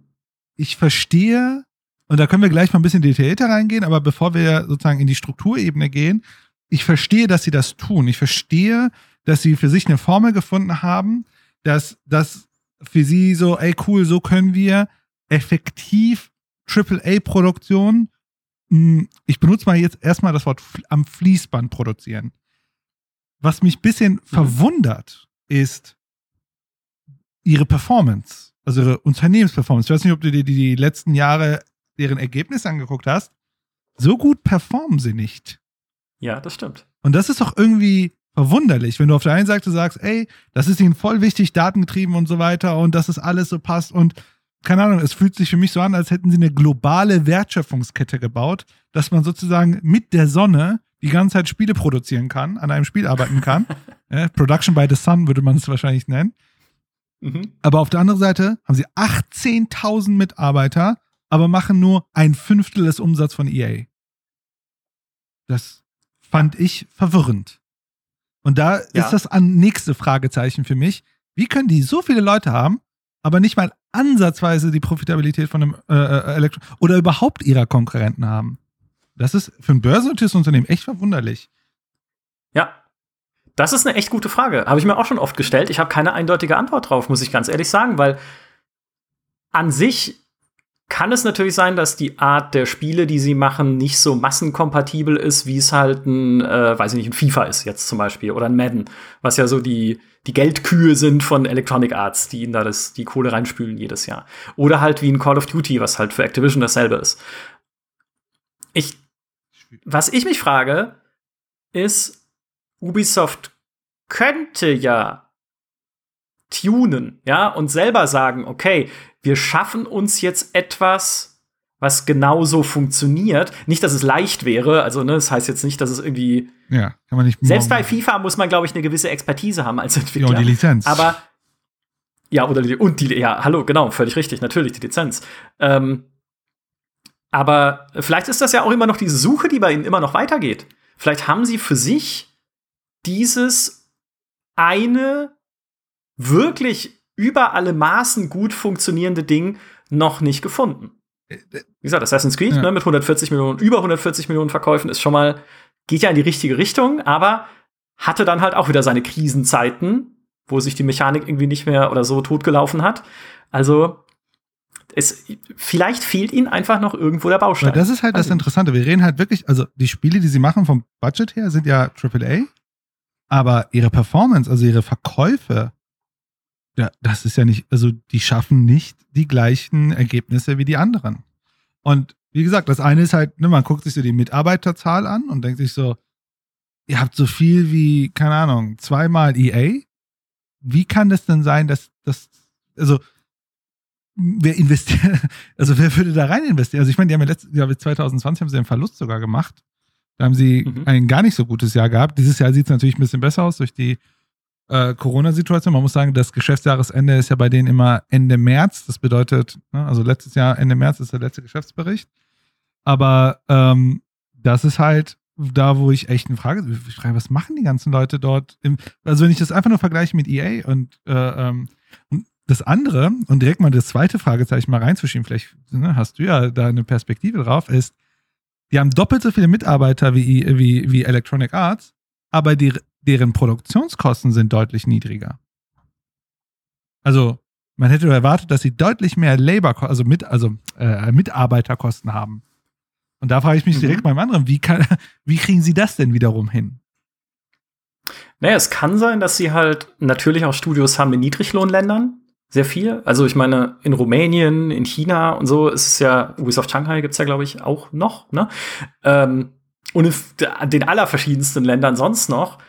ich verstehe, und da können wir gleich mal ein bisschen detaillierter reingehen, aber bevor wir sozusagen in die Strukturebene gehen, ich verstehe, dass sie das tun. Ich verstehe, dass sie für sich eine Formel gefunden haben, dass das für sie so, ey cool, so können wir effektiv AAA-Produktion hm, ich benutze mal jetzt erstmal das Wort am Fließband produzieren. Was mich ein bisschen mhm. verwundert, ist ihre Performance, also ihre Unternehmensperformance. Ich weiß nicht, ob du dir die, die letzten Jahre deren Ergebnisse angeguckt hast. So gut performen sie nicht. Ja, das stimmt. Und das ist doch irgendwie verwunderlich, wenn du auf der einen Seite sagst, ey, das ist ihnen voll wichtig, datengetrieben und so weiter und dass es alles so passt und keine Ahnung, es fühlt sich für mich so an, als hätten sie eine globale Wertschöpfungskette gebaut, dass man sozusagen mit der Sonne die ganze Zeit Spiele produzieren kann, an einem Spiel arbeiten kann. ja, (laughs) Production by the Sun würde man es wahrscheinlich nennen. Mhm. Aber auf der anderen Seite haben sie 18.000 Mitarbeiter, aber machen nur ein Fünftel des Umsatzes von EA. Das fand ich verwirrend. Und da ja. ist das nächste Fragezeichen für mich. Wie können die so viele Leute haben, aber nicht mal ansatzweise die Profitabilität von einem äh, äh, Elektro oder überhaupt ihrer Konkurrenten haben. Das ist für ein börsennotiertes Unternehmen echt verwunderlich. Ja, das ist eine echt gute Frage. Habe ich mir auch schon oft gestellt. Ich habe keine eindeutige Antwort drauf, muss ich ganz ehrlich sagen, weil an sich kann es natürlich sein, dass die Art der Spiele, die sie machen, nicht so massenkompatibel ist, wie es halt ein, äh, weiß ich nicht, ein FIFA ist jetzt zum Beispiel oder ein Madden, was ja so die, die Geldkühe sind von Electronic Arts, die ihnen da das, die Kohle reinspülen jedes Jahr. Oder halt wie ein Call of Duty, was halt für Activision dasselbe ist. Ich, was ich mich frage, ist, Ubisoft könnte ja tunen, ja, und selber sagen, okay, wir schaffen uns jetzt etwas, was genauso funktioniert. Nicht, dass es leicht wäre, also ne, das heißt jetzt nicht, dass es irgendwie. Ja, kann man nicht. Selbst bei FIFA muss man, glaube ich, eine gewisse Expertise haben als Entwickler. Ja, und die Lizenz. Aber ja, oder die, und die, ja, hallo, genau, völlig richtig, natürlich, die Lizenz. Ähm, aber vielleicht ist das ja auch immer noch diese Suche, die bei ihnen immer noch weitergeht. Vielleicht haben sie für sich dieses eine wirklich über alle Maßen gut funktionierende Ding noch nicht gefunden. Wie gesagt, Assassin's Creed ja. ne, mit 140 Millionen, über 140 Millionen Verkäufen ist schon mal, geht ja in die richtige Richtung, aber hatte dann halt auch wieder seine Krisenzeiten, wo sich die Mechanik irgendwie nicht mehr oder so totgelaufen hat. Also es, vielleicht fehlt ihnen einfach noch irgendwo der Baustein. das ist halt das Interessante. Wir reden halt wirklich, also die Spiele, die sie machen vom Budget her, sind ja AAA, aber ihre Performance, also ihre Verkäufe, ja, das ist ja nicht, also die schaffen nicht die gleichen Ergebnisse wie die anderen. Und wie gesagt, das eine ist halt, ne, man guckt sich so die Mitarbeiterzahl an und denkt sich so, ihr habt so viel wie, keine Ahnung, zweimal EA. Wie kann das denn sein, dass das, also, wer investiert, (laughs) also wer würde da rein investieren? Also ich meine, die haben ja letztes Jahr, 2020 haben sie einen Verlust sogar gemacht. Da haben sie mhm. ein gar nicht so gutes Jahr gehabt. Dieses Jahr sieht es natürlich ein bisschen besser aus durch die äh, Corona-Situation. Man muss sagen, das Geschäftsjahresende ist ja bei denen immer Ende März. Das bedeutet, ne, also letztes Jahr Ende März ist der letzte Geschäftsbericht. Aber ähm, das ist halt da, wo ich echt eine Frage, ich frage, was machen die ganzen Leute dort? Im, also wenn ich das einfach nur vergleiche mit EA und, äh, ähm, und das andere und direkt mal das zweite Fragezeichen mal reinzuschieben, vielleicht ne, hast du ja da eine Perspektive drauf, ist, die haben doppelt so viele Mitarbeiter wie, wie, wie Electronic Arts, aber die deren Produktionskosten sind deutlich niedriger. Also man hätte erwartet, dass sie deutlich mehr Labor, also, mit, also äh, Mitarbeiterkosten haben. Und da frage ich mich mhm. direkt beim anderen, wie, kann, (laughs) wie kriegen sie das denn wiederum hin? Naja, es kann sein, dass sie halt natürlich auch Studios haben in Niedriglohnländern. Sehr viel. Also ich meine, in Rumänien, in China und so ist es ja, Ubisoft Shanghai gibt es ja, glaube ich, auch noch. Ne? Ähm, und in den allerverschiedensten Ländern sonst noch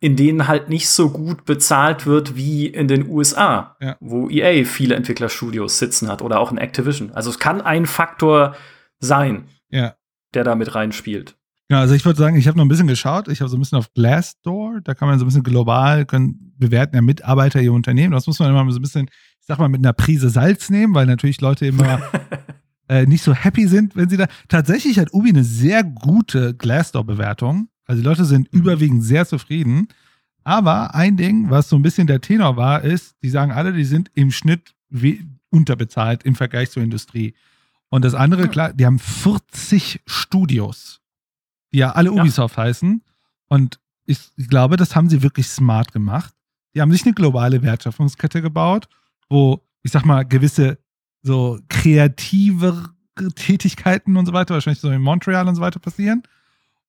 in denen halt nicht so gut bezahlt wird wie in den USA, ja. wo EA viele Entwicklerstudios sitzen hat oder auch in Activision. Also es kann ein Faktor sein, ja. der da mit reinspielt. Ja, also ich würde sagen, ich habe noch ein bisschen geschaut. Ich habe so ein bisschen auf Glassdoor. Da kann man so ein bisschen global können bewerten, ja, Mitarbeiter ihr Unternehmen. Das muss man immer so ein bisschen, ich sag mal, mit einer Prise Salz nehmen, weil natürlich Leute immer (laughs) äh, nicht so happy sind, wenn sie da. Tatsächlich hat Ubi eine sehr gute Glassdoor-Bewertung. Also die Leute sind mhm. überwiegend sehr zufrieden. Aber ein Ding, was so ein bisschen der Tenor war, ist, die sagen alle, die sind im Schnitt unterbezahlt im Vergleich zur Industrie. Und das andere, klar, die haben 40 Studios, die ja alle Ubisoft ja. heißen. Und ich, ich glaube, das haben sie wirklich smart gemacht. Die haben sich eine globale Wertschöpfungskette gebaut, wo, ich sag mal, gewisse so kreative Tätigkeiten und so weiter, wahrscheinlich so in Montreal und so weiter passieren.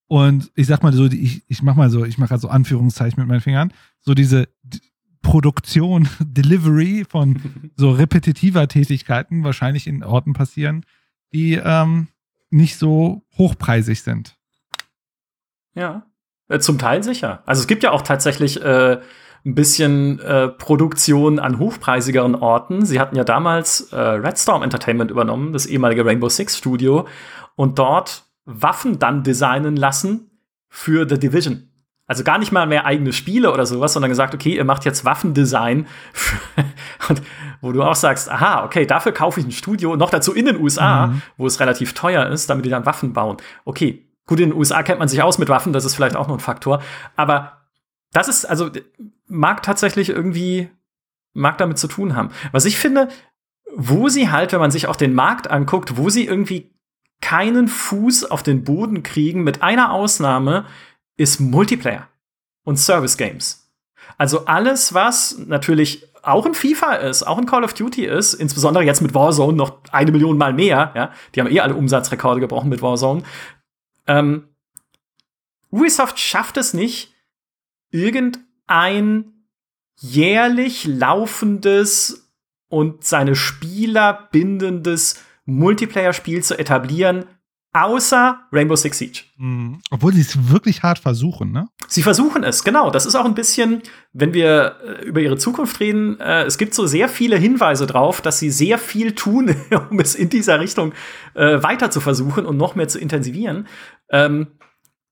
Und ich sag mal so, ich, ich mach mal so, ich mache also Anführungszeichen mit meinen Fingern, so diese Produktion, (laughs) Delivery von (laughs) so repetitiver Tätigkeiten wahrscheinlich in Orten passieren, die ähm, nicht so hochpreisig sind. Ja, äh, zum Teil sicher. Also es gibt ja auch tatsächlich äh, ein bisschen äh, Produktion an hochpreisigeren Orten. Sie hatten ja damals äh, Redstorm Entertainment übernommen, das ehemalige Rainbow Six Studio, und dort Waffen dann designen lassen für The Division. Also gar nicht mal mehr eigene Spiele oder sowas, sondern gesagt, okay, ihr macht jetzt Waffendesign. (laughs) und wo du auch sagst, aha, okay, dafür kaufe ich ein Studio, noch dazu in den USA, mhm. wo es relativ teuer ist, damit die dann Waffen bauen. Okay, gut, in den USA kennt man sich aus mit Waffen, das ist vielleicht auch noch ein Faktor. Aber das ist, also, mag tatsächlich irgendwie, mag damit zu tun haben. Was ich finde, wo sie halt, wenn man sich auch den Markt anguckt, wo sie irgendwie keinen Fuß auf den Boden kriegen, mit einer Ausnahme, ist Multiplayer und Service Games. Also alles, was natürlich auch in FIFA ist, auch in Call of Duty ist, insbesondere jetzt mit Warzone noch eine Million Mal mehr, ja, die haben eh alle Umsatzrekorde gebrochen mit Warzone. Ähm, Ubisoft schafft es nicht, irgendein jährlich laufendes und seine Spieler bindendes Multiplayer-Spiel zu etablieren, außer Rainbow Six Siege. Mhm. Obwohl sie es wirklich hart versuchen, ne? Sie versuchen es, genau. Das ist auch ein bisschen, wenn wir äh, über ihre Zukunft reden, äh, es gibt so sehr viele Hinweise drauf, dass sie sehr viel tun, (laughs) um es in dieser Richtung äh, weiter zu versuchen und noch mehr zu intensivieren. Ähm,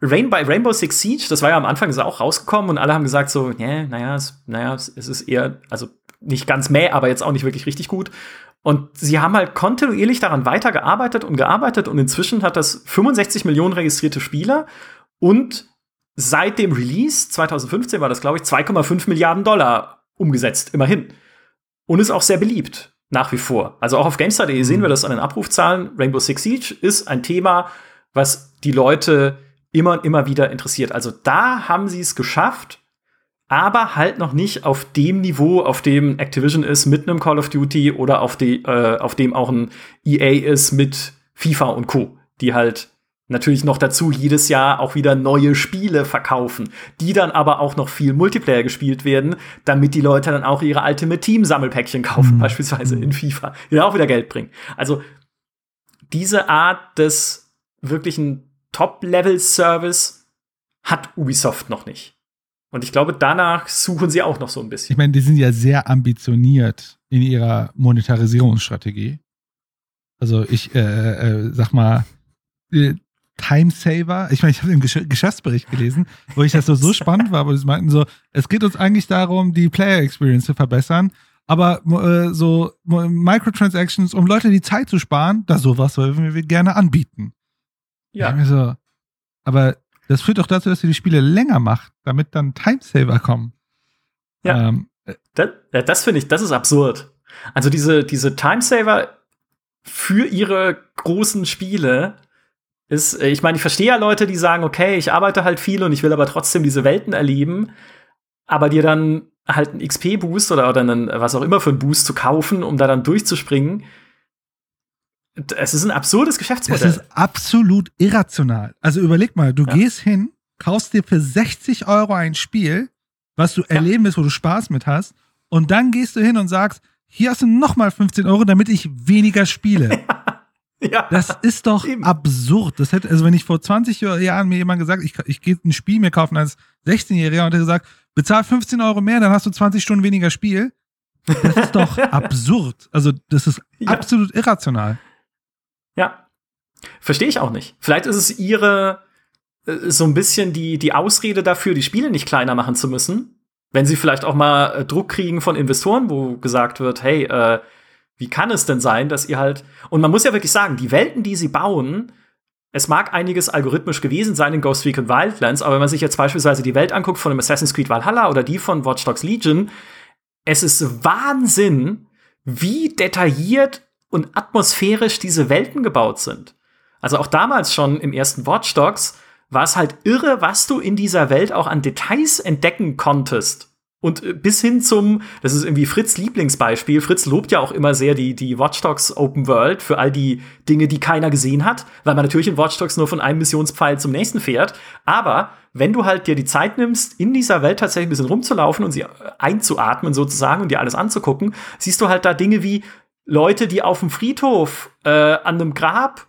Rain Rainbow Six Siege, das war ja am Anfang ist auch rausgekommen und alle haben gesagt so, yeah, naja, es, naja, es ist eher, also nicht ganz mäh, aber jetzt auch nicht wirklich richtig gut. Und sie haben halt kontinuierlich daran weitergearbeitet und gearbeitet und inzwischen hat das 65 Millionen registrierte Spieler und seit dem Release 2015 war das, glaube ich, 2,5 Milliarden Dollar umgesetzt, immerhin. Und ist auch sehr beliebt, nach wie vor. Also auch auf GameStar.de sehen wir das an den Abrufzahlen. Rainbow Six Siege ist ein Thema, was die Leute immer und immer wieder interessiert. Also da haben sie es geschafft, aber halt noch nicht auf dem Niveau, auf dem Activision ist mit einem Call of Duty oder auf, die, äh, auf dem auch ein EA ist mit FIFA und Co., die halt natürlich noch dazu jedes Jahr auch wieder neue Spiele verkaufen, die dann aber auch noch viel Multiplayer gespielt werden, damit die Leute dann auch ihre Ultimate Team Sammelpäckchen kaufen, mhm. beispielsweise in FIFA, die dann auch wieder Geld bringen. Also diese Art des wirklichen Top-Level-Service hat Ubisoft noch nicht. Und ich glaube, danach suchen sie auch noch so ein bisschen. Ich meine, die sind ja sehr ambitioniert in ihrer Monetarisierungsstrategie. Also ich äh, äh, sag mal, äh, Timesaver. Ich meine, ich habe den Gesch Geschäftsbericht gelesen, wo ich das so, so (laughs) spannend war, wo sie meinten so, es geht uns eigentlich darum, die Player Experience zu verbessern, aber äh, so Microtransactions, um Leute die Zeit zu sparen, da sowas wollen wir gerne anbieten. Ja. So, aber das führt doch dazu, dass ihr die Spiele länger macht, damit dann Timesaver kommen. Ja. Ähm, äh, das, das finde ich, das ist absurd. Also diese, diese Timesaver für ihre großen Spiele ist, äh, ich meine, ich verstehe ja Leute, die sagen, okay, ich arbeite halt viel und ich will aber trotzdem diese Welten erleben, aber dir dann halt einen XP-Boost oder, oder einen, was auch immer für einen Boost zu kaufen, um da dann durchzuspringen, es ist ein absurdes Geschäftsmodell. Es ist absolut irrational. Also überleg mal, du ja. gehst hin, kaufst dir für 60 Euro ein Spiel, was du ja. erleben willst, wo du Spaß mit hast, und dann gehst du hin und sagst, hier hast du nochmal 15 Euro, damit ich weniger spiele. (laughs) Ja, das ist doch eben. absurd. Das hätte, also wenn ich vor 20 Jahren mir jemand gesagt, ich, ich gehe ein Spiel mir kaufen als 16-Jähriger und hätte gesagt, bezahl 15 Euro mehr, dann hast du 20 Stunden weniger Spiel. Das ist doch (laughs) absurd. Also, das ist ja. absolut irrational. Ja. Verstehe ich auch nicht. Vielleicht ist es ihre, äh, so ein bisschen die, die Ausrede dafür, die Spiele nicht kleiner machen zu müssen. Wenn sie vielleicht auch mal äh, Druck kriegen von Investoren, wo gesagt wird, hey, äh, wie kann es denn sein, dass ihr halt. Und man muss ja wirklich sagen, die Welten, die sie bauen, es mag einiges algorithmisch gewesen sein in Ghost Recon Wildlands, aber wenn man sich jetzt beispielsweise die Welt anguckt von dem Assassin's Creed Valhalla oder die von Watch Dogs Legion, es ist Wahnsinn, wie detailliert und atmosphärisch diese Welten gebaut sind. Also auch damals schon im ersten Watch Dogs war es halt irre, was du in dieser Welt auch an Details entdecken konntest. Und äh, bis hin zum, das ist irgendwie Fritz Lieblingsbeispiel. Fritz lobt ja auch immer sehr die, die Watch Dogs Open World für all die Dinge, die keiner gesehen hat, weil man natürlich in Watch Dogs nur von einem Missionspfeil zum nächsten fährt. Aber wenn du halt dir die Zeit nimmst, in dieser Welt tatsächlich ein bisschen rumzulaufen und sie einzuatmen sozusagen und dir alles anzugucken, siehst du halt da Dinge wie Leute, die auf dem Friedhof äh, an einem Grab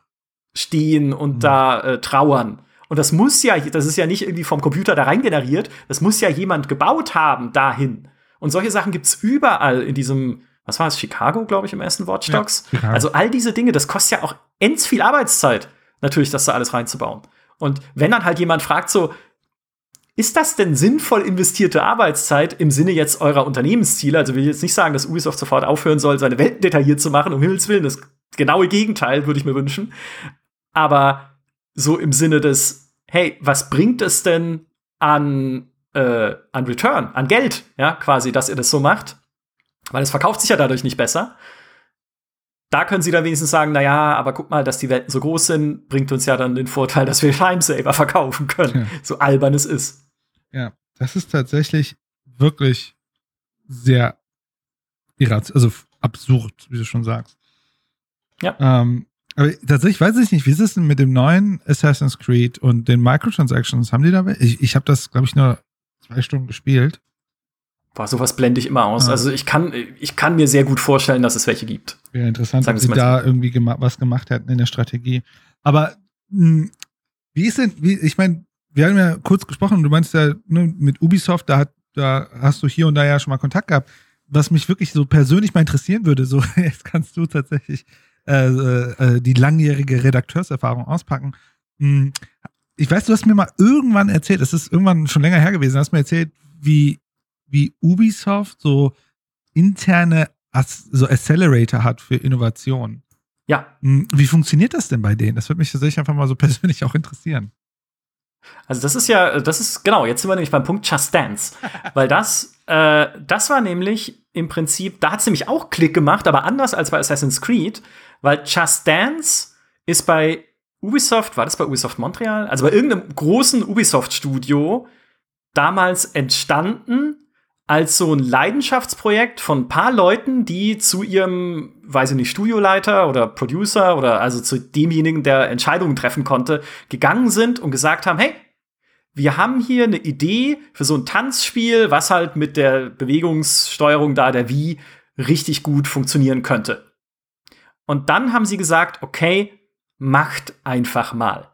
stehen und mhm. da äh, trauern und das muss ja, das ist ja nicht irgendwie vom Computer da rein generiert, das muss ja jemand gebaut haben dahin. Und solche Sachen gibt's überall in diesem, was war es, Chicago, glaube ich, im ersten Watch Dogs. Ja, also all diese Dinge, das kostet ja auch ends viel Arbeitszeit, natürlich, das da alles reinzubauen. Und wenn dann halt jemand fragt so, ist das denn sinnvoll investierte Arbeitszeit im Sinne jetzt eurer Unternehmensziele? Also will ich jetzt nicht sagen, dass Ubisoft sofort aufhören soll, seine Welten detailliert zu machen, um Himmels Willen. Das genaue Gegenteil würde ich mir wünschen. Aber so im Sinne des, hey, was bringt es denn an, äh, an Return, an Geld, ja, quasi, dass ihr das so macht? Weil es verkauft sich ja dadurch nicht besser. Da können sie dann wenigstens sagen, na ja, aber guck mal, dass die Welten so groß sind, bringt uns ja dann den Vorteil, dass wir Timesaver verkaufen können. Ja. So albern es ist. Ja, das ist tatsächlich wirklich sehr also absurd, wie du schon sagst. Ja. Ähm, aber tatsächlich weiß ich nicht, wie ist es denn mit dem neuen Assassin's Creed und den Microtransactions? Haben die da? Ich, ich habe das, glaube ich, nur zwei Stunden gespielt. Boah, sowas blende ich immer aus. Ja. Also ich kann, ich kann mir sehr gut vorstellen, dass es welche gibt. Ja, interessant, Sagen ob sie da so. irgendwie gema was gemacht hätten in der Strategie. Aber mh, hm, wie ist denn, wie, ich meine, wir haben ja kurz gesprochen, du meinst ja ne, mit Ubisoft, da, hat, da hast du hier und da ja schon mal Kontakt gehabt. Was mich wirklich so persönlich mal interessieren würde, so (laughs) jetzt kannst du tatsächlich äh, äh, die langjährige Redakteurserfahrung auspacken. Hm, ich weiß, du hast mir mal irgendwann erzählt, es ist irgendwann schon länger her gewesen, hast mir erzählt, wie, wie Ubisoft so interne so Accelerator hat für Innovation. Ja. Hm, wie funktioniert das denn bei denen? Das würde mich tatsächlich einfach mal so (laughs) persönlich auch interessieren. Also das ist ja, das ist genau. Jetzt sind wir nämlich beim Punkt Just Dance, (laughs) weil das, äh, das war nämlich im Prinzip, da hat es nämlich auch Klick gemacht, aber anders als bei Assassin's Creed, weil Just Dance ist bei Ubisoft, war das bei Ubisoft Montreal? Also bei irgendeinem großen Ubisoft-Studio damals entstanden als so ein Leidenschaftsprojekt von ein paar Leuten, die zu ihrem, weiß ich nicht, Studioleiter oder Producer oder also zu demjenigen, der Entscheidungen treffen konnte, gegangen sind und gesagt haben, hey, wir haben hier eine Idee für so ein Tanzspiel, was halt mit der Bewegungssteuerung da der Wii richtig gut funktionieren könnte. Und dann haben sie gesagt, okay, macht einfach mal.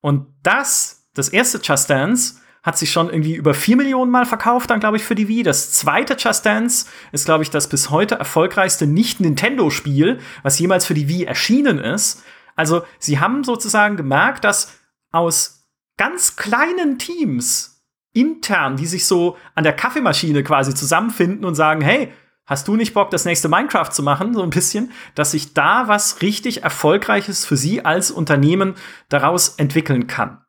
Und das, das erste Just Dance, hat sich schon irgendwie über vier Millionen Mal verkauft, dann glaube ich, für die Wii. Das zweite Just Dance ist, glaube ich, das bis heute erfolgreichste Nicht-Nintendo-Spiel, was jemals für die Wii erschienen ist. Also, sie haben sozusagen gemerkt, dass aus ganz kleinen Teams intern, die sich so an der Kaffeemaschine quasi zusammenfinden und sagen, hey, Hast du nicht Bock, das nächste Minecraft zu machen, so ein bisschen, dass sich da was richtig Erfolgreiches für sie als Unternehmen daraus entwickeln kann?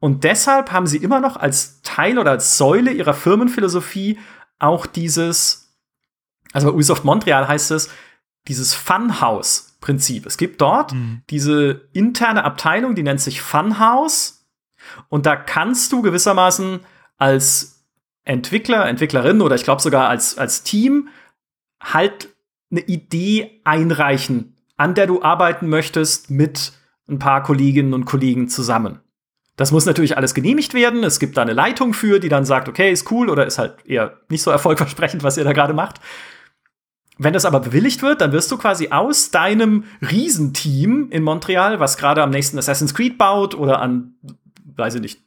Und deshalb haben sie immer noch als Teil oder als Säule ihrer Firmenphilosophie auch dieses, also bei Ubisoft Montreal heißt es, dieses Funhouse-Prinzip. Es gibt dort mhm. diese interne Abteilung, die nennt sich Funhouse. Und da kannst du gewissermaßen als Entwickler, Entwicklerin oder ich glaube sogar als, als Team halt eine Idee einreichen, an der du arbeiten möchtest mit ein paar Kolleginnen und Kollegen zusammen. Das muss natürlich alles genehmigt werden. Es gibt da eine Leitung für, die dann sagt, okay, ist cool oder ist halt eher nicht so (laughs) erfolgversprechend, was ihr da gerade macht. wenn das aber bewilligt wird, dann wirst du quasi aus deinem Riesenteam in Montreal, was gerade am nächsten Assassin's Creed baut oder an, weiß ich nicht,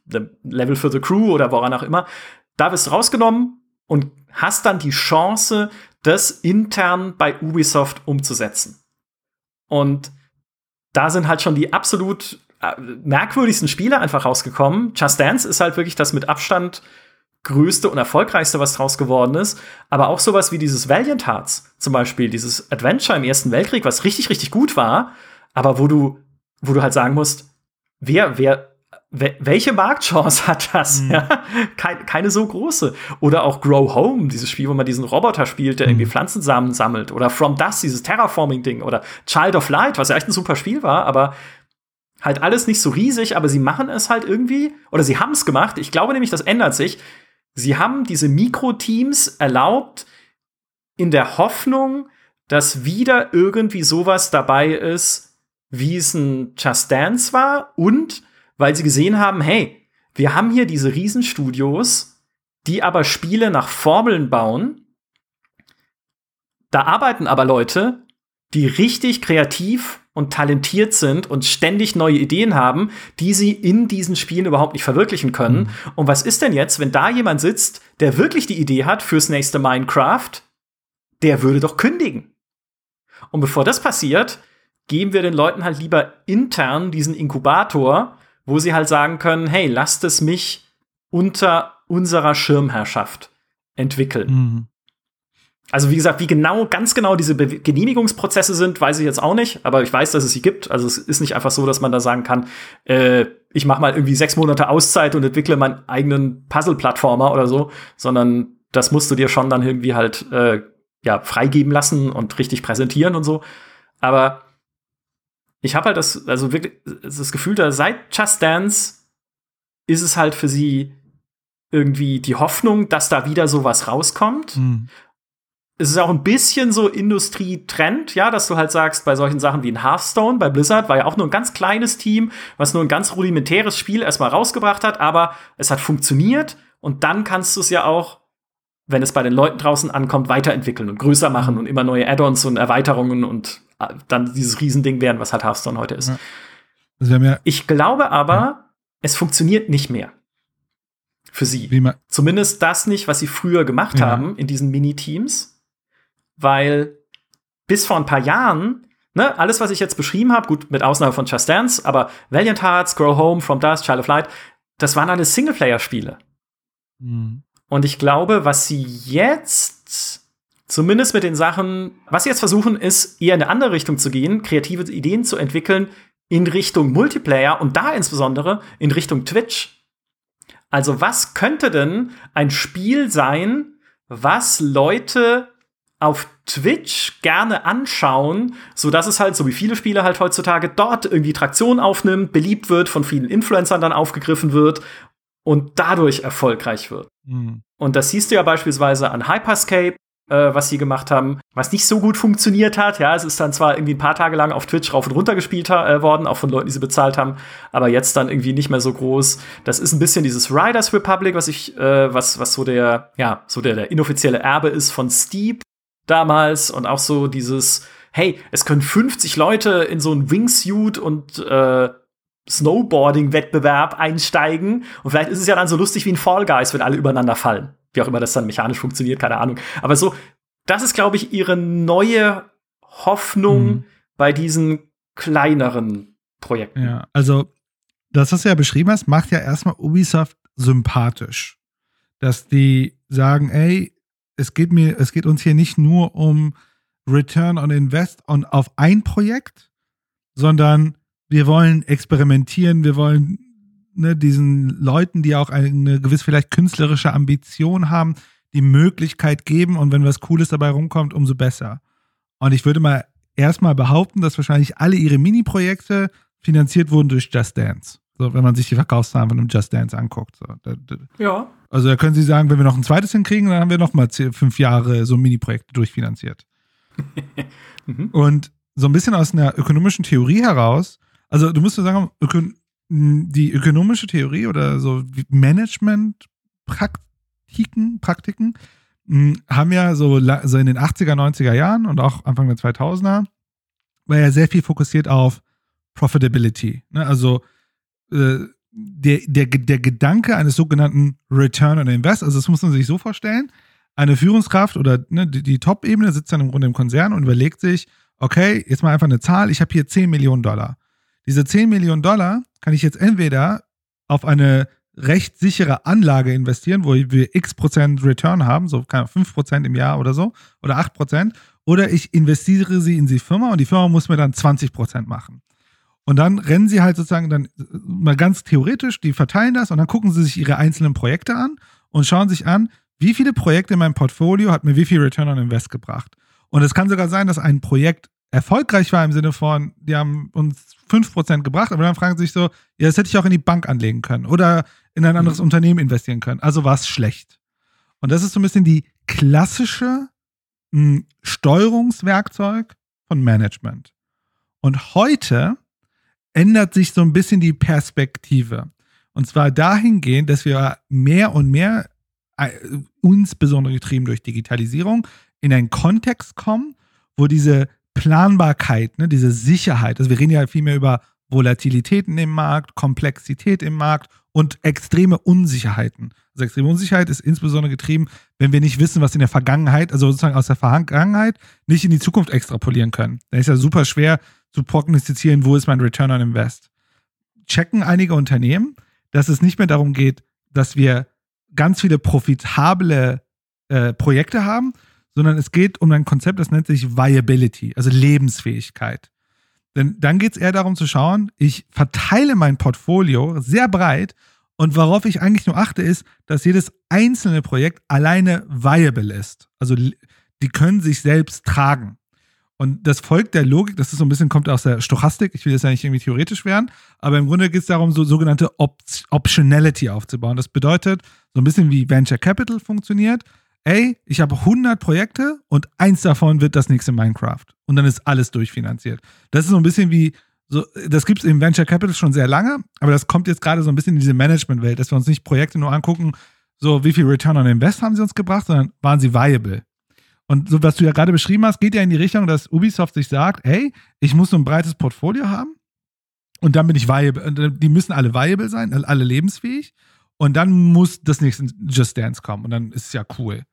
Level for the Crew oder woran auch immer, da wirst du rausgenommen und hast dann die Chance, das intern bei Ubisoft umzusetzen. Und da sind halt schon die absolut merkwürdigsten Spiele einfach rausgekommen. Just Dance ist halt wirklich das mit Abstand größte und erfolgreichste, was draus geworden ist. Aber auch sowas wie dieses Valiant Hearts zum Beispiel, dieses Adventure im Ersten Weltkrieg, was richtig, richtig gut war, aber wo du, wo du halt sagen musst, wer, wer, welche Marktchance (laughs) hat das? Mhm. Ja, keine, keine so große. Oder auch Grow Home, dieses Spiel, wo man diesen Roboter spielt, der mhm. irgendwie Pflanzensamen sammelt. Oder From Dust, dieses Terraforming-Ding. Oder Child of Light, was ja echt ein super Spiel war, aber halt alles nicht so riesig, aber sie machen es halt irgendwie, oder sie haben es gemacht. Ich glaube nämlich, das ändert sich. Sie haben diese Mikroteams erlaubt, in der Hoffnung, dass wieder irgendwie sowas dabei ist, wie es ein Just Dance war und weil sie gesehen haben, hey, wir haben hier diese Riesenstudios, die aber Spiele nach Formeln bauen. Da arbeiten aber Leute, die richtig kreativ und talentiert sind und ständig neue Ideen haben, die sie in diesen Spielen überhaupt nicht verwirklichen können. Mhm. Und was ist denn jetzt, wenn da jemand sitzt, der wirklich die Idee hat fürs nächste Minecraft, der würde doch kündigen. Und bevor das passiert, geben wir den Leuten halt lieber intern diesen Inkubator, wo sie halt sagen können, hey, lasst es mich unter unserer Schirmherrschaft entwickeln. Mhm. Also wie gesagt, wie genau, ganz genau diese Be Genehmigungsprozesse sind, weiß ich jetzt auch nicht, aber ich weiß, dass es sie gibt. Also es ist nicht einfach so, dass man da sagen kann, äh, ich mache mal irgendwie sechs Monate Auszeit und entwickle meinen eigenen Puzzle-Plattformer oder so, sondern das musst du dir schon dann irgendwie halt äh, ja freigeben lassen und richtig präsentieren und so. Aber ich habe halt das, also wirklich das Gefühl, da seit Just Dance ist es halt für sie irgendwie die Hoffnung, dass da wieder sowas rauskommt. Mhm es ist auch ein bisschen so Industrietrend, ja, dass du halt sagst, bei solchen Sachen wie in Hearthstone, bei Blizzard war ja auch nur ein ganz kleines Team, was nur ein ganz rudimentäres Spiel erstmal rausgebracht hat, aber es hat funktioniert und dann kannst du es ja auch, wenn es bei den Leuten draußen ankommt, weiterentwickeln und größer machen und immer neue Add-ons und Erweiterungen und äh, dann dieses Riesending werden, was halt Hearthstone heute ist. Ja. Also ja ich glaube aber, ja. es funktioniert nicht mehr für sie. Zumindest das nicht, was sie früher gemacht haben in diesen Mini-Teams weil bis vor ein paar Jahren, ne, alles, was ich jetzt beschrieben habe, gut, mit Ausnahme von Just Dance, aber Valiant Hearts, Grow Home, From Dust, Child of Light, das waren alles Singleplayer-Spiele. Mhm. Und ich glaube, was sie jetzt zumindest mit den Sachen, was sie jetzt versuchen, ist eher in eine andere Richtung zu gehen, kreative Ideen zu entwickeln in Richtung Multiplayer und da insbesondere in Richtung Twitch. Also was könnte denn ein Spiel sein, was Leute auf Twitch gerne anschauen, so dass es halt, so wie viele Spiele halt heutzutage, dort irgendwie Traktion aufnimmt, beliebt wird, von vielen Influencern dann aufgegriffen wird und dadurch erfolgreich wird. Mhm. Und das siehst du ja beispielsweise an Hyperscape, äh, was sie gemacht haben, was nicht so gut funktioniert hat. Ja, es ist dann zwar irgendwie ein paar Tage lang auf Twitch rauf und runter gespielt äh, worden, auch von Leuten, die sie bezahlt haben, aber jetzt dann irgendwie nicht mehr so groß. Das ist ein bisschen dieses Riders Republic, was ich, äh, was, was so der, ja, so der, der inoffizielle Erbe ist von Steep damals und auch so dieses, hey, es können 50 Leute in so ein Wingsuit und äh, Snowboarding-Wettbewerb einsteigen. Und vielleicht ist es ja dann so lustig wie ein Fall Guys, wenn alle übereinander fallen. Wie auch immer das dann mechanisch funktioniert, keine Ahnung. Aber so, das ist, glaube ich, ihre neue Hoffnung mhm. bei diesen kleineren Projekten. Ja, also das, was du ja beschrieben hast, macht ja erstmal Ubisoft sympathisch. Dass die sagen, ey, es geht mir, es geht uns hier nicht nur um Return on Invest on, auf ein Projekt, sondern wir wollen experimentieren, wir wollen ne, diesen Leuten, die auch eine gewisse vielleicht künstlerische Ambition haben, die Möglichkeit geben und wenn was Cooles dabei rumkommt, umso besser. Und ich würde mal erstmal behaupten, dass wahrscheinlich alle ihre Mini-Projekte finanziert wurden durch Just Dance. So, wenn man sich die Verkaufszahlen von einem Just Dance anguckt. So. Ja. Also da können Sie sagen, wenn wir noch ein zweites hinkriegen, dann haben wir noch mal fünf Jahre so Mini-Projekte durchfinanziert. (laughs) mhm. Und so ein bisschen aus einer ökonomischen Theorie heraus, also du musst so sagen, öko die ökonomische Theorie oder so Management-Praktiken, Praktiken, haben ja so, so in den 80er, 90er Jahren und auch Anfang der 2000er war ja sehr viel fokussiert auf Profitability. Ne? Also äh, der, der, der Gedanke eines sogenannten Return on Invest, also das muss man sich so vorstellen, eine Führungskraft oder ne, die, die Top-Ebene sitzt dann im Grunde im Konzern und überlegt sich, okay, jetzt mal einfach eine Zahl, ich habe hier 10 Millionen Dollar. Diese 10 Millionen Dollar kann ich jetzt entweder auf eine recht sichere Anlage investieren, wo wir x Prozent Return haben, so 5 Prozent im Jahr oder so, oder 8 Prozent, oder ich investiere sie in die Firma und die Firma muss mir dann 20 Prozent machen. Und dann rennen sie halt sozusagen dann mal ganz theoretisch, die verteilen das und dann gucken sie sich ihre einzelnen Projekte an und schauen sich an, wie viele Projekte in meinem Portfolio hat mir wie viel Return on Invest gebracht. Und es kann sogar sein, dass ein Projekt erfolgreich war im Sinne von, die haben uns 5% gebracht, aber dann fragen sie sich so, ja, das hätte ich auch in die Bank anlegen können oder in ein anderes mhm. Unternehmen investieren können. Also war es schlecht. Und das ist so ein bisschen die klassische mh, hm, Steuerungswerkzeug von Management. Und heute ändert sich so ein bisschen die Perspektive. Und zwar dahingehend, dass wir mehr und mehr, äh, insbesondere getrieben durch Digitalisierung, in einen Kontext kommen, wo diese Planbarkeit, ne, diese Sicherheit, also wir reden ja viel mehr über Volatilitäten im Markt, Komplexität im Markt und extreme Unsicherheiten. Also extreme Unsicherheit ist insbesondere getrieben, wenn wir nicht wissen, was in der Vergangenheit, also sozusagen aus der Vergangenheit, nicht in die Zukunft extrapolieren können. Dann ist ja super schwer zu prognostizieren, wo ist mein Return on Invest. Checken einige Unternehmen, dass es nicht mehr darum geht, dass wir ganz viele profitable äh, Projekte haben, sondern es geht um ein Konzept, das nennt sich Viability, also Lebensfähigkeit. Denn dann geht es eher darum zu schauen, ich verteile mein Portfolio sehr breit und worauf ich eigentlich nur achte, ist, dass jedes einzelne Projekt alleine viable ist. Also die können sich selbst tragen. Und das folgt der Logik, das ist so ein bisschen, kommt aus der Stochastik, ich will jetzt ja nicht irgendwie theoretisch werden, aber im Grunde geht es darum, so sogenannte Op Optionality aufzubauen. Das bedeutet, so ein bisschen wie Venture Capital funktioniert, ey, ich habe 100 Projekte und eins davon wird das nächste Minecraft. Und dann ist alles durchfinanziert. Das ist so ein bisschen wie, so, das gibt es im Venture Capital schon sehr lange, aber das kommt jetzt gerade so ein bisschen in diese Management-Welt, dass wir uns nicht Projekte nur angucken, so wie viel Return on Invest haben sie uns gebracht, sondern waren sie viable. Und so, was du ja gerade beschrieben hast, geht ja in die Richtung, dass Ubisoft sich sagt, hey, ich muss so ein breites Portfolio haben und dann bin ich viable. Die müssen alle viable sein, alle lebensfähig. Und dann muss das nächste Just Dance kommen und dann ist es ja cool.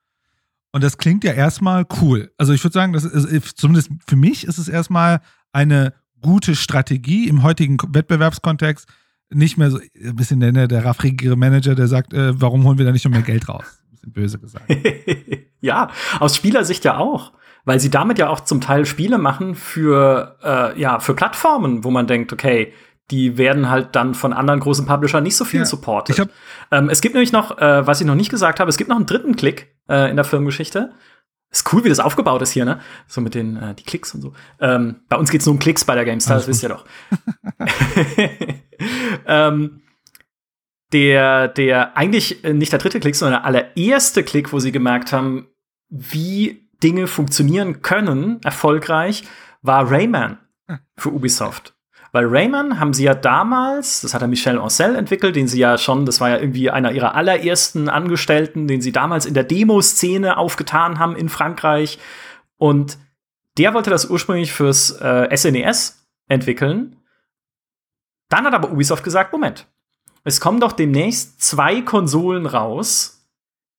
Und das klingt ja erstmal cool. Also ich würde sagen, das ist, zumindest für mich ist es erstmal eine gute Strategie im heutigen Wettbewerbskontext. Nicht mehr so ein bisschen der, der raffrigere Manager, der sagt, äh, warum holen wir da nicht noch mehr Geld raus? Ein bisschen böse gesagt. (laughs) ja, aus Spielersicht ja auch. Weil sie damit ja auch zum Teil Spiele machen für, äh, ja, für Plattformen, wo man denkt, okay, die werden halt dann von anderen großen Publishern nicht so viel ja, supported. Ähm, es gibt nämlich noch, äh, was ich noch nicht gesagt habe, es gibt noch einen dritten Klick äh, in der Firmengeschichte. Ist cool, wie das aufgebaut ist hier, ne? So mit den äh, die Klicks und so. Ähm, bei uns geht's nur um Klicks bei der GameStar, das wisst ihr doch. (laughs) ähm, der, der eigentlich äh, nicht der dritte Klick, sondern der allererste Klick, wo sie gemerkt haben, wie Dinge funktionieren können, erfolgreich, war Rayman ah. für Ubisoft. Weil Rayman haben sie ja damals, das hat der Michel Ancel entwickelt, den sie ja schon, das war ja irgendwie einer ihrer allerersten Angestellten, den sie damals in der Demoszene aufgetan haben in Frankreich. Und der wollte das ursprünglich fürs äh, SNES e entwickeln. Dann hat aber Ubisoft gesagt, Moment, es kommen doch demnächst zwei Konsolen raus,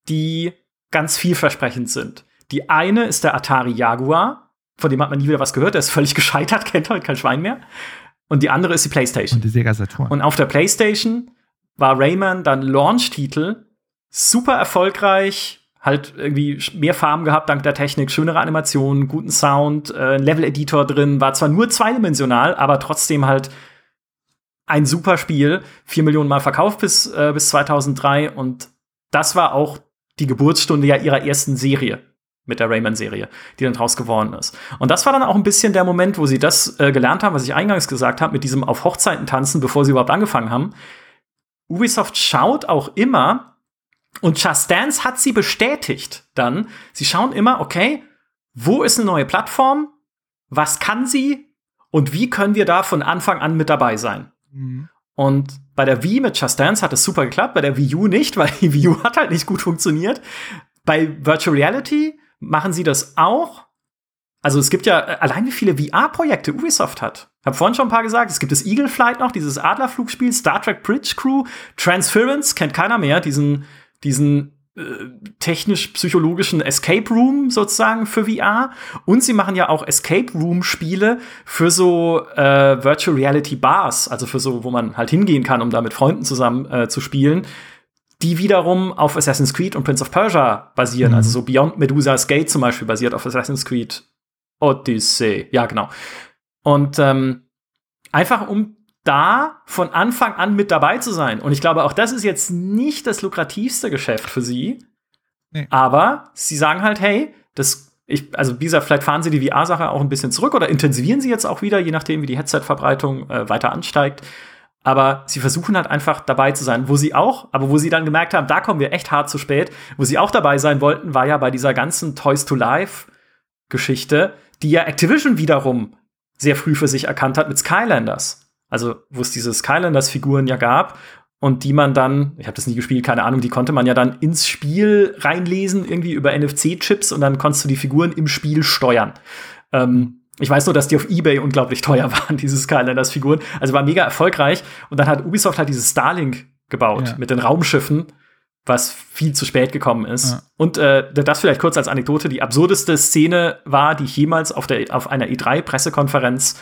die ganz vielversprechend sind. Die eine ist der Atari Jaguar, von dem hat man nie wieder was gehört, der ist völlig (laughs) gescheitert, kennt heute kein Schwein mehr. Und die andere ist die PlayStation. Und die Sega Saturn. Und auf der PlayStation war Rayman dann Launch-Titel, super erfolgreich, halt irgendwie mehr Farben gehabt dank der Technik, schönere Animationen, guten Sound, äh, Level-Editor drin, war zwar nur zweidimensional, aber trotzdem halt ein super Spiel, vier Millionen Mal verkauft bis, äh, bis 2003 und das war auch die Geburtsstunde ja ihrer ersten Serie mit der Rayman-Serie, die dann draus geworden ist. Und das war dann auch ein bisschen der Moment, wo sie das äh, gelernt haben, was ich eingangs gesagt habe, mit diesem auf Hochzeiten tanzen, bevor sie überhaupt angefangen haben. Ubisoft schaut auch immer, und Just Dance hat sie bestätigt dann, sie schauen immer, okay, wo ist eine neue Plattform? Was kann sie? Und wie können wir da von Anfang an mit dabei sein? Mhm. Und bei der Wii mit Just Dance hat es super geklappt, bei der Wii U nicht, (laughs) weil die Wii U hat halt nicht gut funktioniert. bei Virtual Reality machen sie das auch. Also es gibt ja äh, allein wie viele VR-Projekte Ubisoft hat. Hab vorhin schon ein paar gesagt. Es gibt das Eagle Flight noch, dieses Adlerflugspiel, Star Trek Bridge Crew, Transference kennt keiner mehr, diesen diesen technisch-psychologischen Escape Room sozusagen für VR. Und sie machen ja auch Escape Room-Spiele für so äh, Virtual Reality Bars, also für so, wo man halt hingehen kann, um da mit Freunden zusammen äh, zu spielen die wiederum auf Assassin's Creed und Prince of Persia basieren. Mhm. Also so Beyond Medusa's Gate zum Beispiel basiert auf Assassin's Creed Odyssey. Ja, genau. Und ähm, einfach um da von Anfang an mit dabei zu sein. Und ich glaube, auch das ist jetzt nicht das lukrativste Geschäft für sie. Nee. Aber sie sagen halt, hey, das, ich, also wie gesagt, vielleicht fahren sie die VR-Sache auch ein bisschen zurück oder intensivieren sie jetzt auch wieder, je nachdem, wie die Headset-Verbreitung äh, weiter ansteigt aber sie versuchen halt einfach dabei zu sein. Wo sie auch, aber wo sie dann gemerkt haben, da kommen wir echt hart zu spät, wo sie auch dabei sein wollten, war ja bei dieser ganzen Toys to Life Geschichte, die ja Activision wiederum sehr früh für sich erkannt hat mit Skylanders. Also, wo es diese Skylanders-Figuren ja gab und die man dann, ich habe das nie gespielt, keine Ahnung, die konnte man ja dann ins Spiel reinlesen, irgendwie über NFC-Chips und dann konntest du die Figuren im Spiel steuern. Ähm, ich weiß nur, dass die auf Ebay unglaublich teuer (laughs) waren, diese Skylanders-Figuren. Also war mega erfolgreich. Und dann hat Ubisoft halt dieses Starlink gebaut ja. mit den Raumschiffen, was viel zu spät gekommen ist. Ja. Und äh, das vielleicht kurz als Anekdote. Die absurdeste Szene war, die ich jemals auf, der, auf einer E3-Pressekonferenz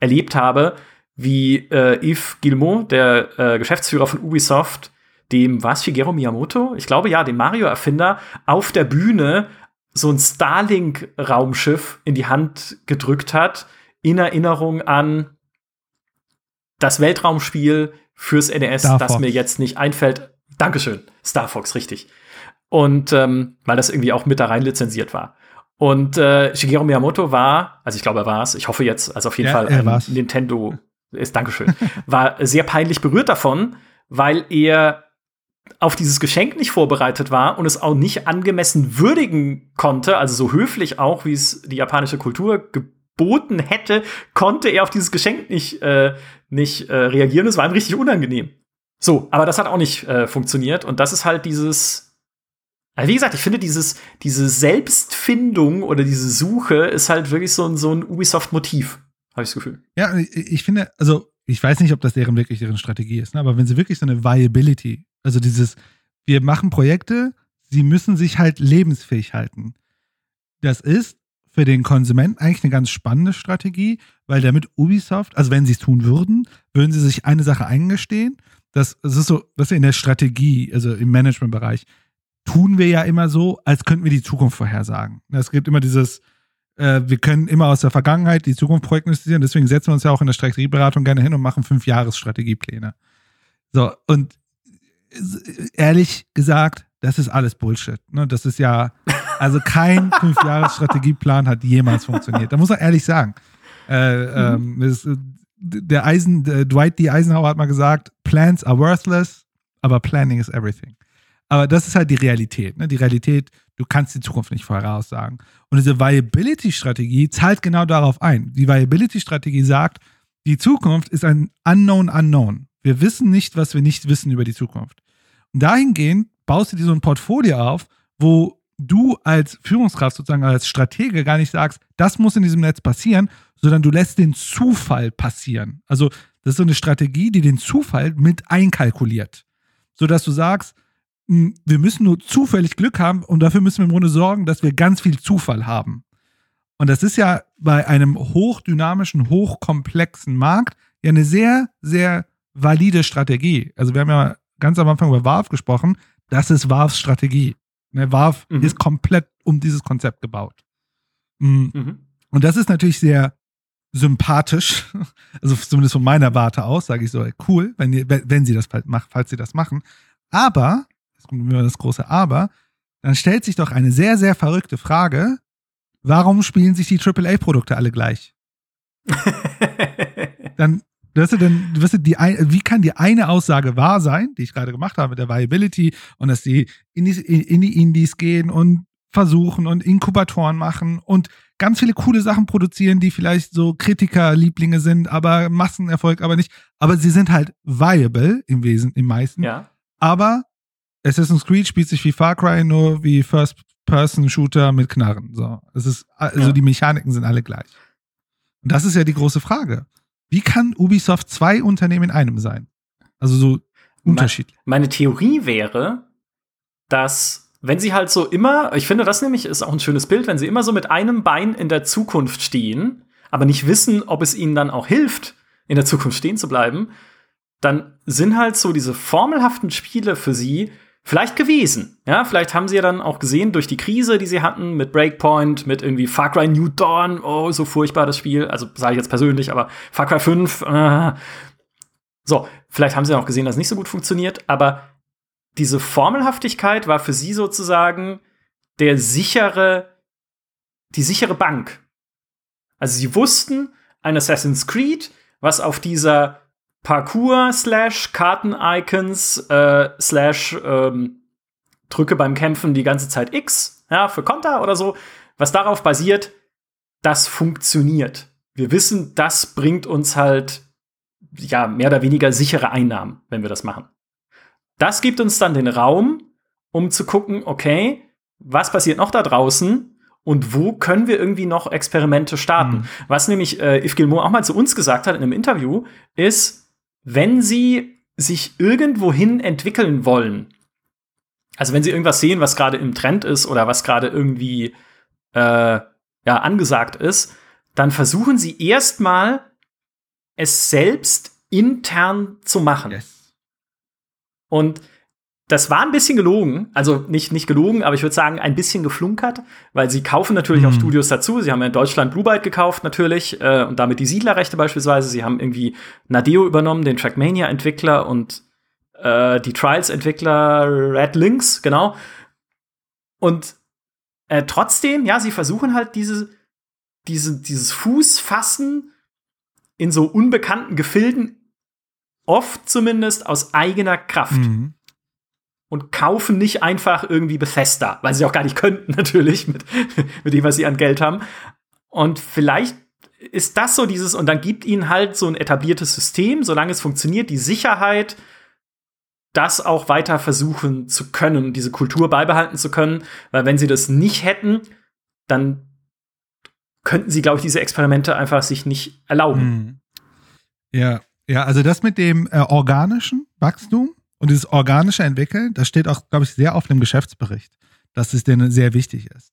erlebt habe, wie äh, Yves Guillemot, der äh, Geschäftsführer von Ubisoft, dem was Shigeru Miyamoto, ich glaube ja, dem Mario-Erfinder, auf der Bühne so ein Starlink-Raumschiff in die Hand gedrückt hat, in Erinnerung an das Weltraumspiel fürs NES, das mir jetzt nicht einfällt. Dankeschön, Star Fox, richtig. Und ähm, weil das irgendwie auch mit da rein lizenziert war. Und äh, Shigeru Miyamoto war, also ich glaube, er war es, ich hoffe jetzt, also auf jeden ja, Fall ein Nintendo ist, Dankeschön, war sehr peinlich berührt davon, weil er auf dieses Geschenk nicht vorbereitet war und es auch nicht angemessen würdigen konnte, also so höflich auch, wie es die japanische Kultur geboten hätte, konnte er auf dieses Geschenk nicht, äh, nicht äh, reagieren. Es war ihm richtig unangenehm. So, aber das hat auch nicht äh, funktioniert und das ist halt dieses also wie gesagt, ich finde dieses, diese Selbstfindung oder diese Suche ist halt wirklich so ein, so ein Ubisoft-Motiv, habe ich das Gefühl. Ja, ich finde, also ich weiß nicht, ob das deren wirklich deren Strategie ist, ne? aber wenn sie wirklich so eine Viability also dieses, wir machen Projekte, sie müssen sich halt lebensfähig halten. Das ist für den Konsumenten eigentlich eine ganz spannende Strategie, weil damit Ubisoft, also wenn sie es tun würden, würden sie sich eine Sache eingestehen. Das, das ist so, ist in der Strategie, also im Managementbereich, tun wir ja immer so, als könnten wir die Zukunft vorhersagen. Es gibt immer dieses, äh, wir können immer aus der Vergangenheit die Zukunft prognostizieren, deswegen setzen wir uns ja auch in der Strategieberatung gerne hin und machen fünf Jahres Strategiepläne. So, und ehrlich gesagt, das ist alles Bullshit. Ne? Das ist ja, also kein (laughs) Fünf-Jahres-Strategieplan hat jemals funktioniert. Da muss man ehrlich sagen. Äh, ähm, ist, der Eisen, der Dwight D. Eisenhower hat mal gesagt, Plans are worthless, aber Planning is everything. Aber das ist halt die Realität. Ne? Die Realität, du kannst die Zukunft nicht voraussagen. Und diese Viability-Strategie zahlt genau darauf ein. Die Viability-Strategie sagt, die Zukunft ist ein Unknown Unknown. Wir wissen nicht, was wir nicht wissen über die Zukunft. Und dahingehend baust du dir so ein Portfolio auf, wo du als Führungskraft sozusagen als Stratege gar nicht sagst, das muss in diesem Netz passieren, sondern du lässt den Zufall passieren. Also das ist so eine Strategie, die den Zufall mit einkalkuliert, sodass du sagst, wir müssen nur zufällig Glück haben und dafür müssen wir im Grunde sorgen, dass wir ganz viel Zufall haben. Und das ist ja bei einem hochdynamischen, hochkomplexen Markt ja eine sehr, sehr valide Strategie. Also wir haben ja ganz am Anfang über Valve gesprochen. Das ist Valves Strategie. Ne, Valve mhm. ist komplett um dieses Konzept gebaut. Mhm. Mhm. Und das ist natürlich sehr sympathisch, (laughs) also zumindest von meiner Warte aus, sage ich so, cool, wenn, wenn sie das macht, falls sie das machen. Aber, jetzt kommt immer das große Aber, dann stellt sich doch eine sehr, sehr verrückte Frage, warum spielen sich die AAA-Produkte alle gleich? (laughs) dann Weißt du, denn, weißt du, die, wie kann die eine Aussage wahr sein, die ich gerade gemacht habe mit der Viability und dass die in die, in die Indies gehen und versuchen und Inkubatoren machen und ganz viele coole Sachen produzieren, die vielleicht so Kritikerlieblinge sind, aber Massenerfolg aber nicht. Aber sie sind halt viable im Wesen, im meisten. Ja. Aber Assassin's Creed spielt sich wie Far Cry, nur wie First-Person-Shooter mit Knarren. So, es ist, also ja. die Mechaniken sind alle gleich. Und das ist ja die große Frage. Wie kann Ubisoft zwei Unternehmen in einem sein? Also so unterschiedlich. Meine Theorie wäre, dass wenn sie halt so immer, ich finde das nämlich ist auch ein schönes Bild, wenn sie immer so mit einem Bein in der Zukunft stehen, aber nicht wissen, ob es ihnen dann auch hilft, in der Zukunft stehen zu bleiben, dann sind halt so diese formelhaften Spiele für sie vielleicht gewesen. Ja, vielleicht haben sie ja dann auch gesehen durch die Krise, die sie hatten mit Breakpoint, mit irgendwie Far Cry New Dawn, oh, so furchtbar das Spiel. Also sage ich jetzt persönlich, aber Far Cry 5, äh. so, vielleicht haben sie auch gesehen, dass es nicht so gut funktioniert, aber diese Formelhaftigkeit war für sie sozusagen der sichere, die sichere Bank. Also sie wussten, ein Assassin's Creed, was auf dieser Parkour slash Karten-Icons äh, slash ähm, drücke beim Kämpfen die ganze Zeit X, ja, für Konter oder so, was darauf basiert, das funktioniert. Wir wissen, das bringt uns halt ja mehr oder weniger sichere Einnahmen, wenn wir das machen. Das gibt uns dann den Raum, um zu gucken, okay, was passiert noch da draußen und wo können wir irgendwie noch Experimente starten? Mhm. Was nämlich äh, Yves Gilmour auch mal zu uns gesagt hat in einem Interview, ist, wenn sie sich irgendwohin entwickeln wollen, also wenn sie irgendwas sehen, was gerade im Trend ist oder was gerade irgendwie äh, ja, angesagt ist, dann versuchen sie erstmal es selbst intern zu machen. Yes. Und das war ein bisschen gelogen, also nicht, nicht gelogen, aber ich würde sagen, ein bisschen geflunkert, weil sie kaufen natürlich mhm. auch Studios dazu. Sie haben ja in Deutschland Blue Byte gekauft, natürlich, äh, und damit die Siedlerrechte beispielsweise. Sie haben irgendwie Nadeo übernommen, den Trackmania-Entwickler und äh, die Trials-Entwickler Red Links, genau. Und äh, trotzdem, ja, sie versuchen halt diese, diese, dieses Fußfassen in so unbekannten Gefilden, oft zumindest aus eigener Kraft. Mhm und kaufen nicht einfach irgendwie Bethesda, weil sie auch gar nicht könnten, (laughs) natürlich, mit, mit dem, was sie an Geld haben. Und vielleicht ist das so dieses, und dann gibt ihnen halt so ein etabliertes System, solange es funktioniert, die Sicherheit, das auch weiter versuchen zu können, diese Kultur beibehalten zu können, weil wenn sie das nicht hätten, dann könnten sie, glaube ich, diese Experimente einfach sich nicht erlauben. Hm. Ja, ja, also das mit dem äh, organischen Wachstum, und dieses organische Entwickeln, das steht auch, glaube ich, sehr auf dem Geschäftsbericht, dass es denen sehr wichtig ist.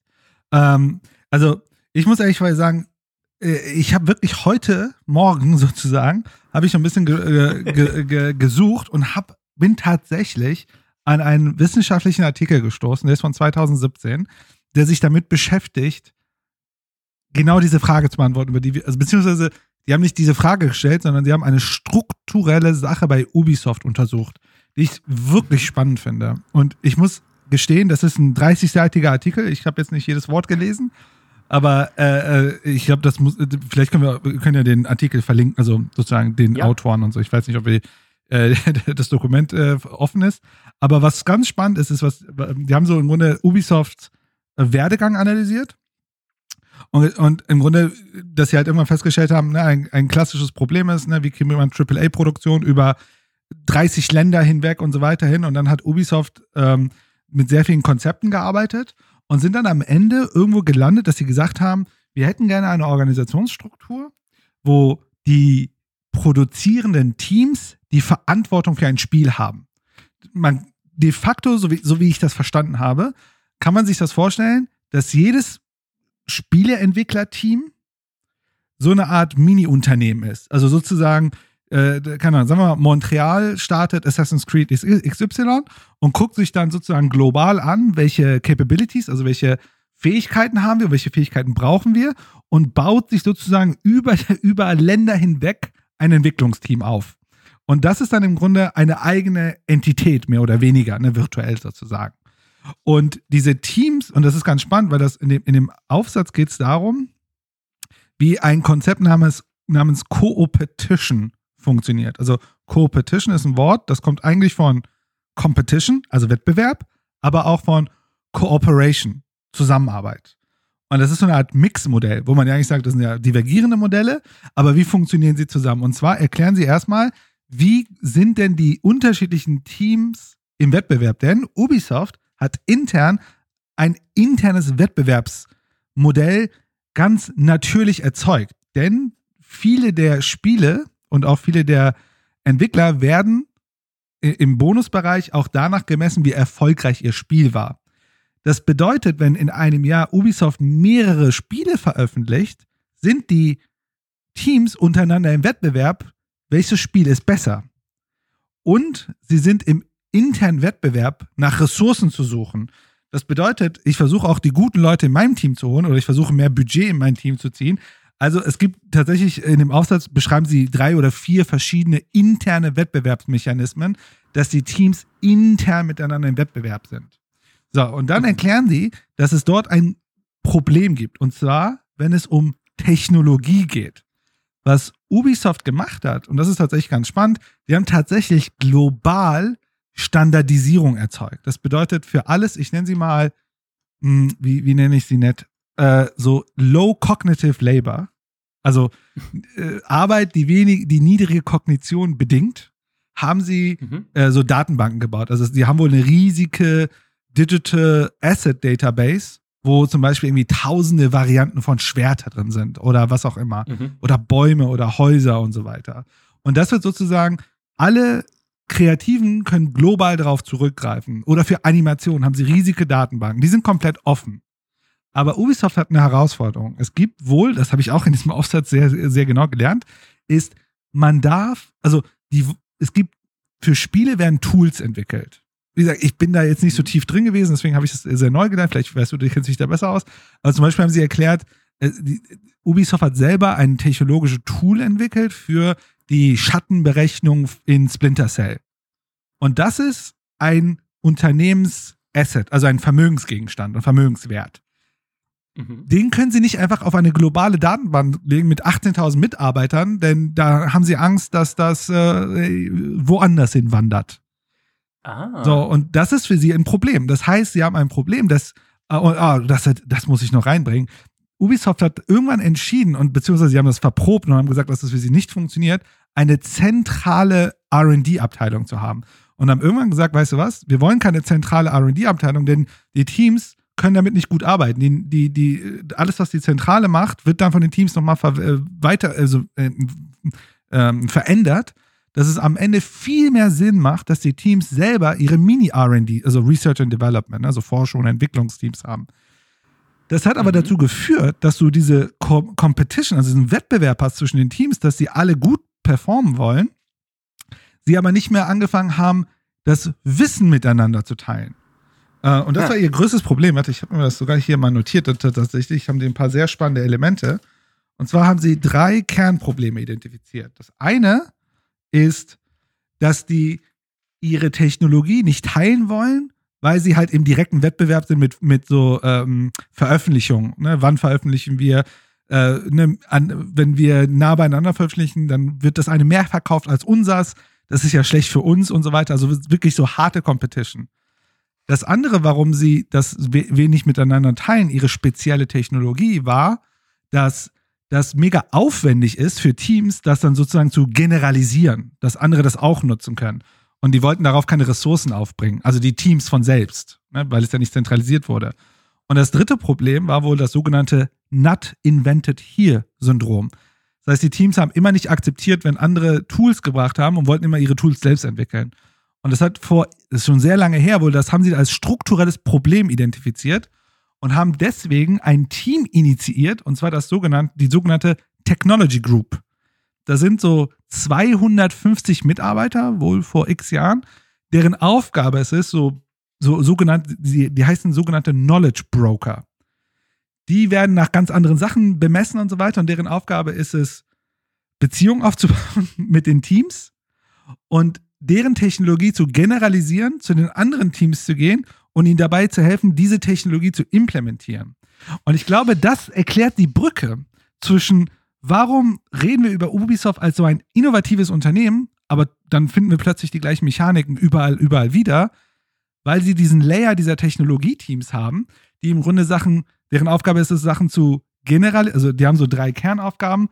Ähm, also, ich muss ehrlich sagen, äh, ich habe wirklich heute Morgen (laughs) sozusagen, habe ich ein bisschen ge ge ge gesucht und hab, bin tatsächlich an einen wissenschaftlichen Artikel gestoßen, der ist von 2017, der sich damit beschäftigt, genau diese Frage zu beantworten, über die wir, also beziehungsweise die haben nicht diese Frage gestellt, sondern sie haben eine strukturelle Sache bei Ubisoft untersucht die ich wirklich spannend finde. Und ich muss gestehen, das ist ein 30-seitiger Artikel. Ich habe jetzt nicht jedes Wort gelesen, aber äh, äh ich glaube, das muss. Vielleicht können wir, können ja den Artikel verlinken, also sozusagen den ja. Autoren und so. Ich weiß nicht, ob wir, äh, (laughs) das Dokument äh, offen ist. Aber was ganz spannend ist, ist, was die haben so im Grunde Ubisofts äh, Werdegang analysiert. Und, und, im Grunde, dass sie halt irgendwann festgestellt haben, ne, ein, ein klassisches Problem ist, ne, wie kriegen wir eine AAA-Produktion über 30 Länder hinweg und so weiter hin. Und dann hat Ubisoft ähm, mit sehr vielen Konzepten gearbeitet und sind dann am Ende irgendwo gelandet, dass sie gesagt haben, wir hätten gerne eine Organisationsstruktur, wo die produzierenden Teams die Verantwortung für ein Spiel haben. Man, de facto, so wie, so wie ich das verstanden habe, kann man sich das vorstellen, dass jedes Spieleentwicklerteam so eine Art Mini-Unternehmen ist. Also sozusagen, äh, keine Ahnung, sagen wir mal, Montreal startet Assassin's Creed XY und guckt sich dann sozusagen global an, welche Capabilities, also welche Fähigkeiten haben wir, welche Fähigkeiten brauchen wir und baut sich sozusagen über, (laughs) über Länder hinweg ein Entwicklungsteam auf. Und das ist dann im Grunde eine eigene Entität, mehr oder weniger, ne, virtuell sozusagen. Und diese Teams, und das ist ganz spannend, weil das in dem, in dem Aufsatz geht es darum, wie ein Konzept namens, namens Co-Opetition funktioniert. Also Co-Petition ist ein Wort, das kommt eigentlich von Competition, also Wettbewerb, aber auch von Cooperation, Zusammenarbeit. Und das ist so eine Art Mix-Modell, wo man ja eigentlich sagt, das sind ja divergierende Modelle, aber wie funktionieren sie zusammen? Und zwar erklären sie erstmal, wie sind denn die unterschiedlichen Teams im Wettbewerb, denn Ubisoft hat intern ein internes Wettbewerbsmodell ganz natürlich erzeugt. Denn viele der Spiele und auch viele der Entwickler werden im Bonusbereich auch danach gemessen, wie erfolgreich ihr Spiel war. Das bedeutet, wenn in einem Jahr Ubisoft mehrere Spiele veröffentlicht, sind die Teams untereinander im Wettbewerb, welches Spiel ist besser. Und sie sind im internen Wettbewerb nach Ressourcen zu suchen. Das bedeutet, ich versuche auch die guten Leute in meinem Team zu holen oder ich versuche mehr Budget in mein Team zu ziehen. Also es gibt tatsächlich in dem Aufsatz beschreiben sie drei oder vier verschiedene interne Wettbewerbsmechanismen, dass die Teams intern miteinander im Wettbewerb sind. So, und dann erklären sie, dass es dort ein Problem gibt. Und zwar, wenn es um Technologie geht. Was Ubisoft gemacht hat, und das ist tatsächlich ganz spannend, die haben tatsächlich global Standardisierung erzeugt. Das bedeutet für alles, ich nenne sie mal, hm, wie, wie nenne ich sie nett, äh, so Low Cognitive Labor, also äh, Arbeit, die wenig, die niedrige Kognition bedingt, haben sie mhm. äh, so Datenbanken gebaut. Also die haben wohl eine riesige Digital Asset Database, wo zum Beispiel irgendwie tausende Varianten von Schwerter drin sind oder was auch immer. Mhm. Oder Bäume oder Häuser und so weiter. Und das wird sozusagen alle Kreativen können global darauf zurückgreifen. Oder für Animationen haben sie riesige Datenbanken. Die sind komplett offen. Aber Ubisoft hat eine Herausforderung. Es gibt wohl, das habe ich auch in diesem Aufsatz sehr, sehr genau gelernt, ist, man darf, also die, es gibt, für Spiele werden Tools entwickelt. Wie gesagt, ich bin da jetzt nicht so mhm. tief drin gewesen, deswegen habe ich das sehr neu gelernt. Vielleicht weißt du, du kennst dich da besser aus. Aber zum Beispiel haben sie erklärt, äh, Ubisoft hat selber ein technologisches Tool entwickelt für die Schattenberechnung in Splinter Cell. Und das ist ein Unternehmensasset, also ein Vermögensgegenstand und Vermögenswert. Mhm. Den können sie nicht einfach auf eine globale Datenbank legen mit 18.000 Mitarbeitern, denn da haben sie Angst, dass das äh, woanders hinwandert. Ah. So, und das ist für sie ein Problem. Das heißt, sie haben ein Problem, das, äh, oh, das, das muss ich noch reinbringen. Ubisoft hat irgendwann entschieden und beziehungsweise sie haben das verprobt und haben gesagt, dass das für sie nicht funktioniert, eine zentrale RD-Abteilung zu haben. Und haben irgendwann gesagt, weißt du was, wir wollen keine zentrale RD-Abteilung, denn die Teams können damit nicht gut arbeiten. Die, die, die, alles, was die Zentrale macht, wird dann von den Teams nochmal äh, weiter, also äh, äh, verändert, dass es am Ende viel mehr Sinn macht, dass die Teams selber ihre Mini-RD, also Research and Development, also Forschung und Entwicklungsteams haben. Das hat aber mhm. dazu geführt, dass du diese Co Competition, also diesen Wettbewerb hast zwischen den Teams, dass sie alle gut performen wollen, sie aber nicht mehr angefangen haben, das Wissen miteinander zu teilen. Äh, und das ja. war ihr größtes Problem. Ich habe mir das sogar hier mal notiert. Tatsächlich haben die ein paar sehr spannende Elemente. Und zwar haben sie drei Kernprobleme identifiziert. Das eine ist, dass die ihre Technologie nicht teilen wollen weil sie halt im direkten Wettbewerb sind mit, mit so ähm, Veröffentlichungen. Ne? Wann veröffentlichen wir? Äh, ne, an, wenn wir nah beieinander veröffentlichen, dann wird das eine mehr verkauft als unsers. Das ist ja schlecht für uns und so weiter. Also wirklich so harte Competition. Das andere, warum sie das wenig miteinander teilen, ihre spezielle Technologie, war, dass das mega aufwendig ist für Teams, das dann sozusagen zu generalisieren, dass andere das auch nutzen können. Und die wollten darauf keine Ressourcen aufbringen, also die Teams von selbst, ne, weil es ja nicht zentralisiert wurde. Und das dritte Problem war wohl das sogenannte Not Invented Here Syndrom. Das heißt, die Teams haben immer nicht akzeptiert, wenn andere Tools gebracht haben und wollten immer ihre Tools selbst entwickeln. Und das hat vor, das ist schon sehr lange her wohl, das haben sie als strukturelles Problem identifiziert und haben deswegen ein Team initiiert, und zwar das sogenannte, die sogenannte Technology Group. Da sind so 250 Mitarbeiter, wohl vor x Jahren, deren Aufgabe es ist, so, so sogenannte, die, die heißen sogenannte Knowledge Broker. Die werden nach ganz anderen Sachen bemessen und so weiter und deren Aufgabe ist es, Beziehungen aufzubauen (laughs) mit den Teams und deren Technologie zu generalisieren, zu den anderen Teams zu gehen und ihnen dabei zu helfen, diese Technologie zu implementieren. Und ich glaube, das erklärt die Brücke zwischen warum reden wir über Ubisoft als so ein innovatives Unternehmen, aber dann finden wir plötzlich die gleichen Mechaniken überall, überall wieder, weil sie diesen Layer dieser Technologieteams haben, die im Grunde Sachen, deren Aufgabe ist es, Sachen zu generell, also die haben so drei Kernaufgaben.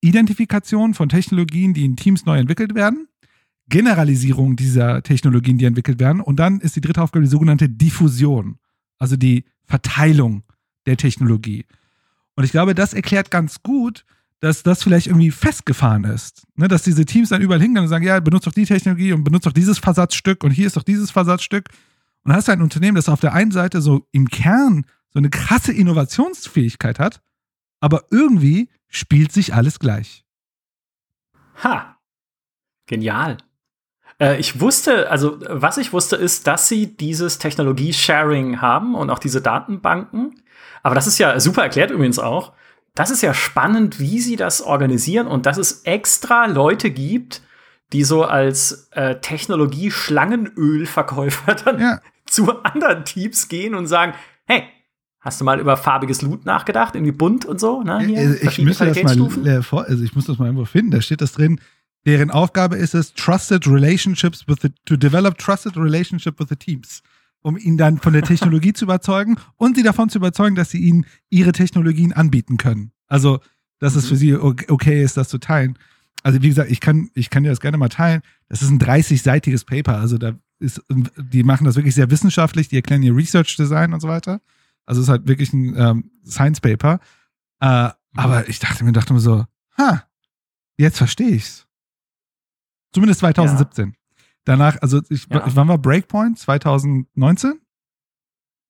Identifikation von Technologien, die in Teams neu entwickelt werden, Generalisierung dieser Technologien, die entwickelt werden. Und dann ist die dritte Aufgabe die sogenannte Diffusion, also die Verteilung der Technologie. Und ich glaube, das erklärt ganz gut, dass das vielleicht irgendwie festgefahren ist. Ne, dass diese Teams dann überall hingehen und sagen, ja, benutzt doch die Technologie und benutzt doch dieses Versatzstück und hier ist doch dieses Versatzstück. Und dann hast du ein Unternehmen, das auf der einen Seite so im Kern so eine krasse Innovationsfähigkeit hat, aber irgendwie spielt sich alles gleich. Ha. Genial. Äh, ich wusste, also was ich wusste, ist, dass sie dieses Technologie-Sharing haben und auch diese Datenbanken. Aber das ist ja super erklärt übrigens auch. Das ist ja spannend, wie sie das organisieren und dass es extra Leute gibt, die so als äh, Technologie-Schlangenölverkäufer (laughs) dann ja. zu anderen Teams gehen und sagen, hey, Hast du mal über farbiges Loot nachgedacht? Irgendwie bunt und so? Ne? Hier, äh, ich, müsste das mal, äh, also ich muss das mal irgendwo finden. Da steht das drin. Deren Aufgabe ist es, trusted relationships with the, to develop trusted relationship with the teams. Um ihn dann von der Technologie (laughs) zu überzeugen und sie davon zu überzeugen, dass sie ihnen ihre Technologien anbieten können. Also, dass mhm. es für sie okay ist, das zu teilen. Also, wie gesagt, ich kann, ich kann dir das gerne mal teilen. Das ist ein 30-seitiges Paper. Also, da ist, die machen das wirklich sehr wissenschaftlich. Die erklären ihr Research Design und so weiter. Also es ist halt wirklich ein ähm, Science Paper. Äh, aber ich dachte mir, dachte mir so, ha, jetzt verstehe ich's. Zumindest 2017. Ja. Danach, also ich, ja. wann war Breakpoint? 2019?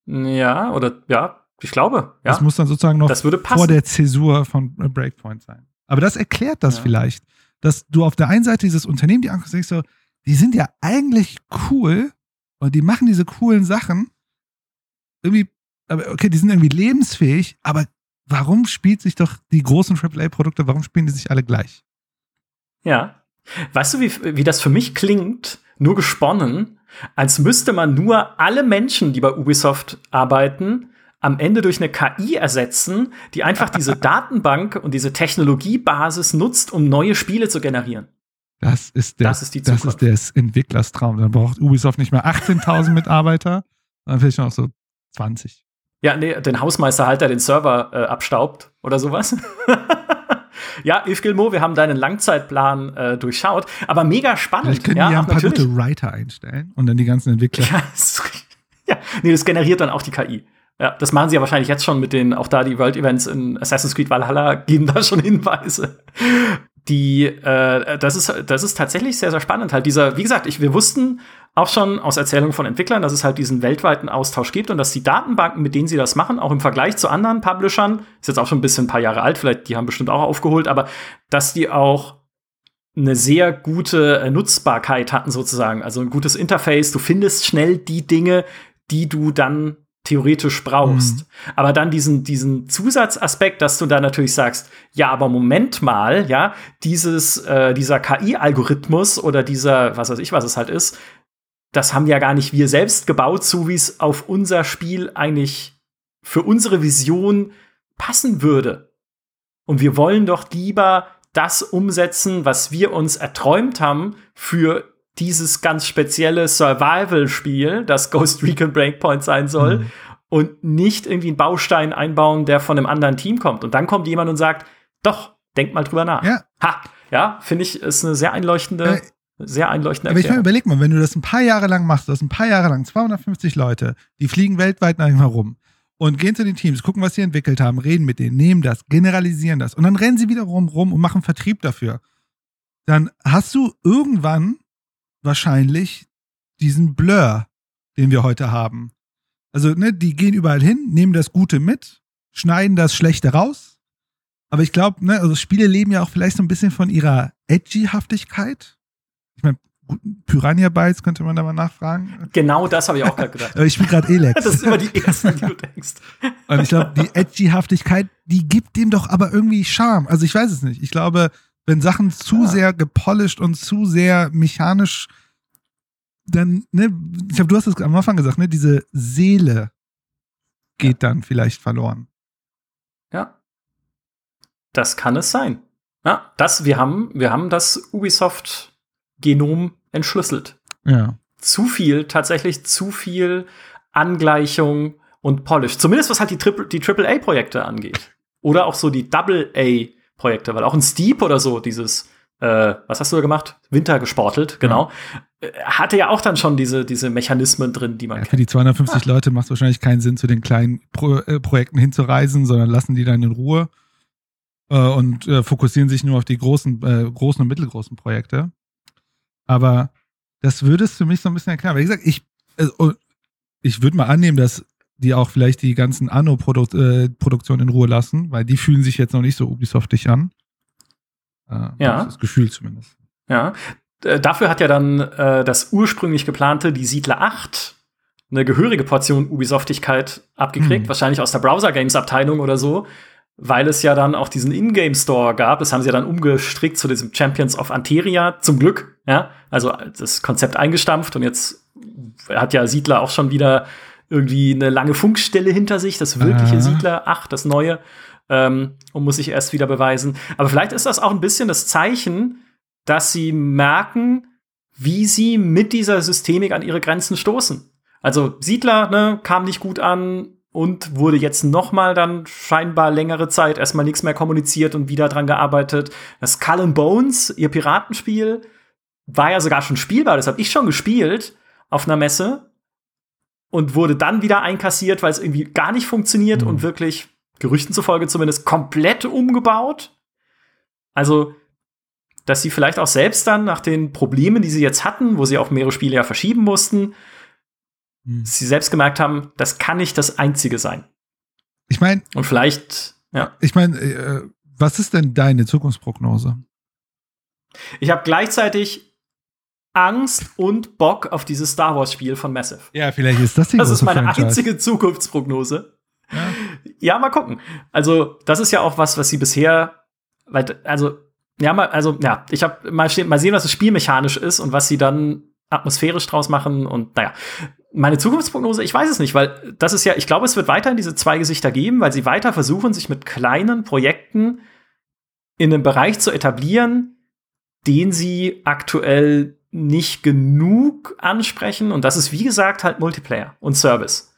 Ja, oder ja, ich glaube. Ja. Das muss dann sozusagen noch vor der Zäsur von Breakpoint sein. Aber das erklärt das ja. vielleicht, dass du auf der einen Seite dieses Unternehmen, die anguckst, denkst so, die sind ja eigentlich cool und die machen diese coolen Sachen. Irgendwie aber okay, die sind irgendwie lebensfähig, aber warum spielt sich doch die großen AAA-Produkte, warum spielen die sich alle gleich? Ja. Weißt du, wie, wie das für mich klingt, nur gesponnen, als müsste man nur alle Menschen, die bei Ubisoft arbeiten, am Ende durch eine KI ersetzen, die einfach diese (laughs) Datenbank und diese Technologiebasis nutzt, um neue Spiele zu generieren. Das ist der, das ist die Zukunft. Das ist des Entwicklerstraum. Dann braucht Ubisoft nicht mehr 18.000 Mitarbeiter, sondern vielleicht noch so 20. Ja, nee, den Hausmeister halt, der den Server äh, abstaubt oder sowas. (laughs) ja, Yves Gilmo, wir haben deinen Langzeitplan äh, durchschaut, aber mega spannend. Vielleicht können ja, ja ein paar natürlich. gute Writer einstellen und dann die ganzen Entwickler. Ja, (laughs) ja, nee, das generiert dann auch die KI. Ja, das machen sie ja wahrscheinlich jetzt schon mit den, auch da die World Events in Assassin's Creed Valhalla geben da schon Hinweise die, äh, das ist, das ist tatsächlich sehr, sehr spannend. Halt dieser, wie gesagt, ich, wir wussten auch schon aus Erzählungen von Entwicklern, dass es halt diesen weltweiten Austausch gibt und dass die Datenbanken, mit denen sie das machen, auch im Vergleich zu anderen Publishern, ist jetzt auch schon ein bisschen ein paar Jahre alt, vielleicht, die haben bestimmt auch aufgeholt, aber dass die auch eine sehr gute äh, Nutzbarkeit hatten sozusagen, also ein gutes Interface. Du findest schnell die Dinge, die du dann theoretisch brauchst. Mhm. Aber dann diesen, diesen Zusatzaspekt, dass du da natürlich sagst, ja, aber Moment mal, ja, dieses, äh, dieser KI-Algorithmus oder dieser, was weiß ich, was es halt ist, das haben ja gar nicht wir selbst gebaut, so wie es auf unser Spiel eigentlich für unsere Vision passen würde. Und wir wollen doch lieber das umsetzen, was wir uns erträumt haben für dieses ganz spezielle Survival-Spiel, das Ghost Recon Breakpoint sein soll, mhm. und nicht irgendwie einen Baustein einbauen, der von einem anderen Team kommt. Und dann kommt jemand und sagt, doch, denk mal drüber nach. Ja, ha, ja finde ich, ist eine sehr einleuchtende. Äh, sehr einleuchtende Aber ich meine, überleg mal, wenn du das ein paar Jahre lang machst, du hast ein paar Jahre lang 250 Leute, die fliegen weltweit nach herum und gehen zu den Teams, gucken, was sie entwickelt haben, reden mit denen, nehmen das, generalisieren das und dann rennen sie wieder rum, rum und machen Vertrieb dafür. Dann hast du irgendwann wahrscheinlich diesen Blur, den wir heute haben. Also, ne, die gehen überall hin, nehmen das Gute mit, schneiden das Schlechte raus. Aber ich glaube, ne, also Spiele leben ja auch vielleicht so ein bisschen von ihrer Edgy-Haftigkeit. Ich meine, Piranha Bytes könnte man da mal nachfragen. Genau das habe ich auch gerade gedacht. (laughs) Aber ich spiele gerade Elex. das ist immer die erste, die du denkst. Und ich glaube, die Edgy-Haftigkeit, die gibt dem doch aber irgendwie Charme. Also ich weiß es nicht. Ich glaube, wenn Sachen zu ja. sehr gepolished und zu sehr mechanisch, dann, ne, ich glaube, du hast es am Anfang gesagt, ne, diese Seele geht ja. dann vielleicht verloren. Ja. Das kann es sein. Ja, das, wir haben, wir haben das Ubisoft-Genom entschlüsselt. Ja. Zu viel, tatsächlich zu viel Angleichung und Polish. Zumindest was halt die, Triple, die AAA-Projekte angeht. Oder auch so die Double-A-Projekte. Projekte, weil auch ein Steep oder so, dieses äh, was hast du da gemacht? Winter gesportelt, genau. Ja. Äh, hatte ja auch dann schon diese, diese Mechanismen drin, die man ja, Für die 250 ah. Leute macht es wahrscheinlich keinen Sinn, zu den kleinen Pro äh, Projekten hinzureisen, sondern lassen die dann in Ruhe äh, und äh, fokussieren sich nur auf die großen, äh, großen und mittelgroßen Projekte. Aber das würde es für mich so ein bisschen erklären. Wie gesagt, ich, ich würde mal annehmen, dass die auch vielleicht die ganzen Anno-Produktionen in Ruhe lassen, weil die fühlen sich jetzt noch nicht so Ubisoftig an. Äh, ja. Das Gefühl zumindest. Ja. Äh, dafür hat ja dann äh, das ursprünglich geplante Die Siedler 8 eine gehörige Portion Ubisoftigkeit abgekriegt, mhm. wahrscheinlich aus der Browser-Games-Abteilung oder so, weil es ja dann auch diesen Ingame-Store gab. Das haben sie ja dann umgestrickt zu diesem Champions of Anteria, zum Glück. Ja, also das Konzept eingestampft und jetzt hat ja Siedler auch schon wieder irgendwie eine lange Funkstelle hinter sich, das wirkliche Aha. Siedler 8, das neue ähm, und muss sich erst wieder beweisen. Aber vielleicht ist das auch ein bisschen das Zeichen, dass sie merken, wie sie mit dieser Systemik an ihre Grenzen stoßen. Also Siedler ne, kam nicht gut an und wurde jetzt noch mal dann scheinbar längere Zeit erstmal nichts mehr kommuniziert und wieder dran gearbeitet. Das Skull and Bones, ihr Piratenspiel, war ja sogar schon spielbar. Das habe ich schon gespielt auf einer Messe und wurde dann wieder einkassiert, weil es irgendwie gar nicht funktioniert mhm. und wirklich Gerüchten zufolge zumindest, komplett umgebaut. Also, dass sie vielleicht auch selbst dann nach den Problemen, die sie jetzt hatten, wo sie auch mehrere Spiele ja verschieben mussten, hm. sie selbst gemerkt haben, das kann nicht das Einzige sein. Ich meine. Und vielleicht, ja. Ich meine, äh, was ist denn deine Zukunftsprognose? Ich habe gleichzeitig Angst und Bock auf dieses Star Wars Spiel von Massive. Ja, vielleicht ist das die Das ist meine Franchise. einzige Zukunftsprognose. Ja. ja, mal gucken. Also, das ist ja auch was, was sie bisher, weil, also, ja, mal, also, ja, ich habe mal, mal sehen, was das spielmechanisch ist und was sie dann atmosphärisch draus machen und naja. Meine Zukunftsprognose, ich weiß es nicht, weil das ist ja, ich glaube, es wird weiterhin diese zwei Gesichter geben, weil sie weiter versuchen, sich mit kleinen Projekten in einem Bereich zu etablieren, den sie aktuell nicht genug ansprechen. Und das ist, wie gesagt, halt Multiplayer und Service.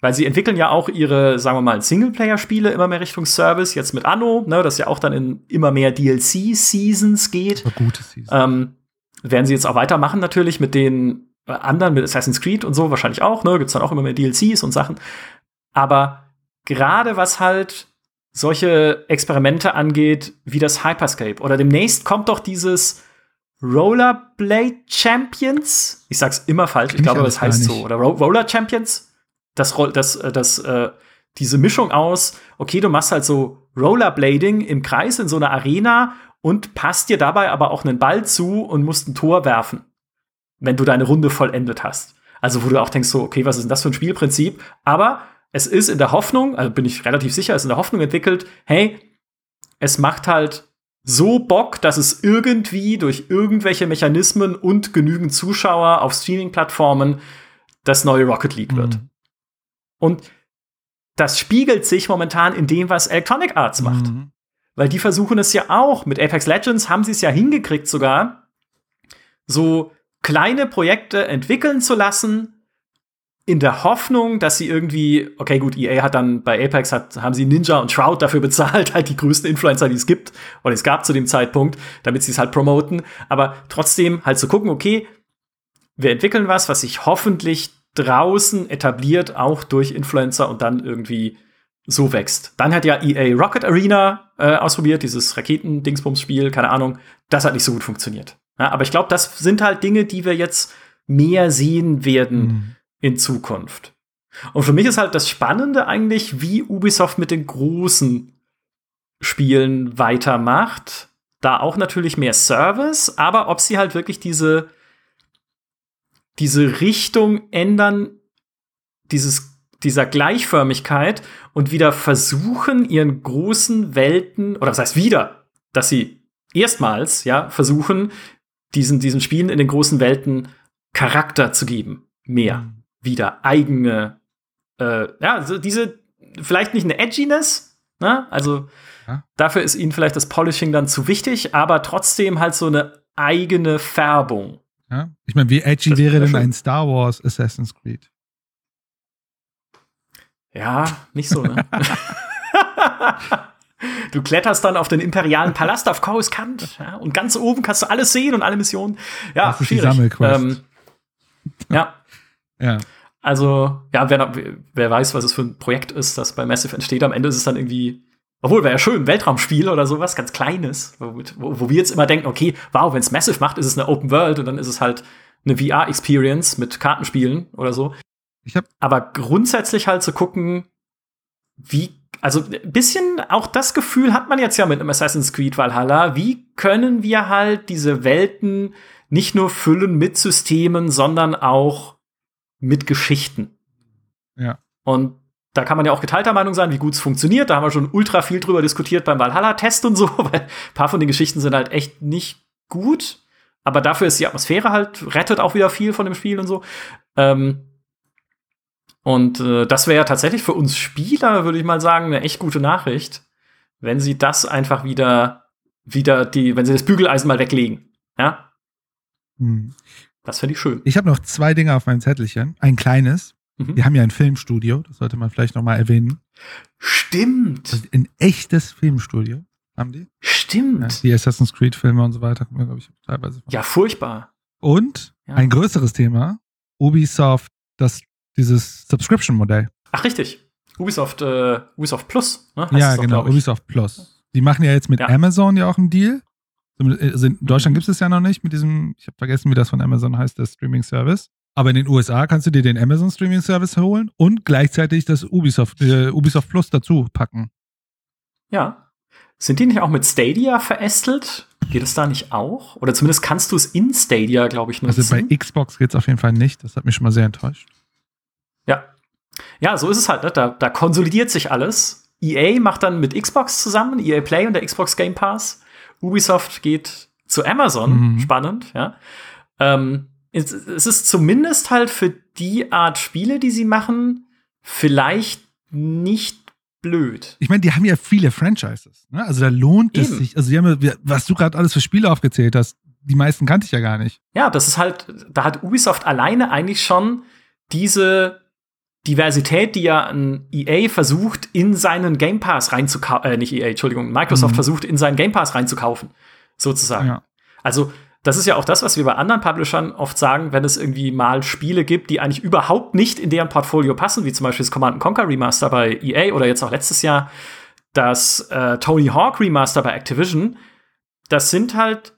Weil sie entwickeln ja auch ihre, sagen wir mal, Singleplayer-Spiele immer mehr Richtung Service, jetzt mit Anno, ne, das ja auch dann in immer mehr DLC-Seasons geht. Gute Seasons. Ähm, werden sie jetzt auch weitermachen, natürlich, mit den äh, anderen, mit Assassin's Creed und so, wahrscheinlich auch, ne? Gibt's dann auch immer mehr DLCs und Sachen. Aber gerade was halt solche Experimente angeht, wie das Hyperscape oder demnächst kommt doch dieses Rollerblade Champions. Ich sag's immer falsch, ich glaube, das heißt so. Oder Ro Roller Champions das, das, äh, das, äh, diese Mischung aus, okay, du machst halt so Rollerblading im Kreis in so einer Arena und passt dir dabei aber auch einen Ball zu und musst ein Tor werfen, wenn du deine Runde vollendet hast. Also, wo du auch denkst, so, okay, was ist denn das für ein Spielprinzip? Aber es ist in der Hoffnung, also bin ich relativ sicher, es ist in der Hoffnung entwickelt, hey, es macht halt so Bock, dass es irgendwie durch irgendwelche Mechanismen und genügend Zuschauer auf Streaming-Plattformen das neue Rocket League wird. Mhm. Und das spiegelt sich momentan in dem, was Electronic Arts macht. Mhm. Weil die versuchen es ja auch. Mit Apex Legends haben sie es ja hingekriegt sogar, so kleine Projekte entwickeln zu lassen, in der Hoffnung, dass sie irgendwie, okay, gut, EA hat dann bei Apex hat, haben sie Ninja und Shroud dafür (laughs) bezahlt, halt die größten Influencer, die es gibt, oder es gab zu dem Zeitpunkt, damit sie es halt promoten. Aber trotzdem halt zu gucken, okay, wir entwickeln was, was sich hoffentlich draußen etabliert, auch durch Influencer und dann irgendwie so wächst. Dann hat ja EA Rocket Arena äh, ausprobiert, dieses Raketen-Dingsbums-Spiel, keine Ahnung. Das hat nicht so gut funktioniert. Ja, aber ich glaube, das sind halt Dinge, die wir jetzt mehr sehen werden mhm. In Zukunft. Und für mich ist halt das Spannende eigentlich, wie Ubisoft mit den großen Spielen weitermacht. Da auch natürlich mehr Service, aber ob sie halt wirklich diese diese Richtung ändern, dieses, dieser Gleichförmigkeit und wieder versuchen, ihren großen Welten, oder was heißt wieder, dass sie erstmals, ja, versuchen, diesen, diesen Spielen in den großen Welten Charakter zu geben. Mehr. Wieder eigene, äh, ja, also diese, vielleicht nicht eine Edginess, ne? Also ja. dafür ist ihnen vielleicht das Polishing dann zu wichtig, aber trotzdem halt so eine eigene Färbung. Ja? Ich meine, wie edgy das wäre denn ein Star Wars Assassin's Creed? Ja, nicht so, ne? (laughs) du kletterst dann auf den imperialen Palast auf Coruscant ja, und ganz oben kannst du alles sehen und alle Missionen. Ja, Das ist die schwierig. Sammelquest. Ähm, ja, (laughs) Ja. also, ja, wer, wer weiß, was es für ein Projekt ist, das bei Massive entsteht. Am Ende ist es dann irgendwie, obwohl wäre ja schön, Weltraumspiel oder sowas, ganz Kleines, womit, wo, wo wir jetzt immer denken, okay, wow, wenn es Massive macht, ist es eine Open World und dann ist es halt eine VR-Experience mit Kartenspielen oder so. Ich habe Aber grundsätzlich halt zu gucken, wie, also ein bisschen auch das Gefühl hat man jetzt ja mit einem Assassin's Creed Valhalla, wie können wir halt diese Welten nicht nur füllen mit Systemen, sondern auch mit Geschichten. Ja. Und da kann man ja auch geteilter Meinung sein, wie gut es funktioniert. Da haben wir schon ultra viel drüber diskutiert beim Valhalla-Test und so, (laughs) weil ein paar von den Geschichten sind halt echt nicht gut. Aber dafür ist die Atmosphäre halt, rettet auch wieder viel von dem Spiel und so. Ähm, und äh, das wäre ja tatsächlich für uns Spieler, würde ich mal sagen, eine echt gute Nachricht, wenn sie das einfach wieder, wieder die, wenn sie das Bügeleisen mal weglegen. Ja, hm. Das finde ich schön. ich hab noch zwei Dinge auf meinem Zettelchen. Ein kleines. Mhm. Wir haben ja ein Filmstudio, das sollte man vielleicht noch mal erwähnen. Stimmt, Also ein echtes Filmstudio haben die. Ja, stimmt. die Assassin's Creed Filme und so weiter, glaube ich, teilweise. von. Ja, furchtbar. Und Ja. ein größeres Thema, Ubisoft, das, dieses Subscription-Modell. Ach, richtig. Ubisoft, äh, Ubisoft Plus, ne? Ja, genau. Ubisoft Plus. Die machen ja jetzt mit Ja. Amazon ja auch einen Deal. Also in Deutschland Mhm. gibt es ja noch nicht mit diesem, ich habe vergessen, wie das von Amazon heißt, der Streaming-Service. Aber in den USA kannst du dir den Amazon Streaming-Service holen und gleichzeitig das Ubisoft, äh, Ubisoft Plus dazu packen. Ja. Sind die nicht auch mit Stadia verästelt? Geht es da nicht auch? Oder zumindest kannst du es in Stadia, glaube ich, nutzen. Also bei Xbox geht es auf jeden Fall nicht. Das hat mich schon mal sehr enttäuscht. Ja. Ja, so ist es halt. Ne? Da, da konsolidiert sich alles. EA macht dann mit Xbox zusammen, EA Play und der Xbox Game Pass. Ubisoft geht zu Amazon. Mhm. Spannend, ja. Ähm, es, es ist zumindest halt für die Art Spiele, die sie machen, vielleicht nicht blöd. Ich meine, die haben ja viele Franchises. Ne? Also da lohnt es Eben. sich. Also die haben ja, was du gerade alles für Spiele aufgezählt hast, die meisten kannte ich ja gar nicht. Ja, das ist halt, da hat Ubisoft alleine eigentlich schon diese Diversität, die ja ein EA versucht, in seinen Game Pass reinzukaufen, äh, nicht EA, Entschuldigung, Microsoft Mhm. versucht, in seinen Game Pass reinzukaufen, sozusagen. Ja. Also, das ist ja auch das, was wir bei anderen Publishern oft sagen, wenn es irgendwie mal Spiele gibt, die eigentlich überhaupt nicht in deren Portfolio passen, wie zum Beispiel das Command Conquer Remaster bei EA oder jetzt auch letztes Jahr das äh, Tony Hawk Remaster bei Activision. Das sind halt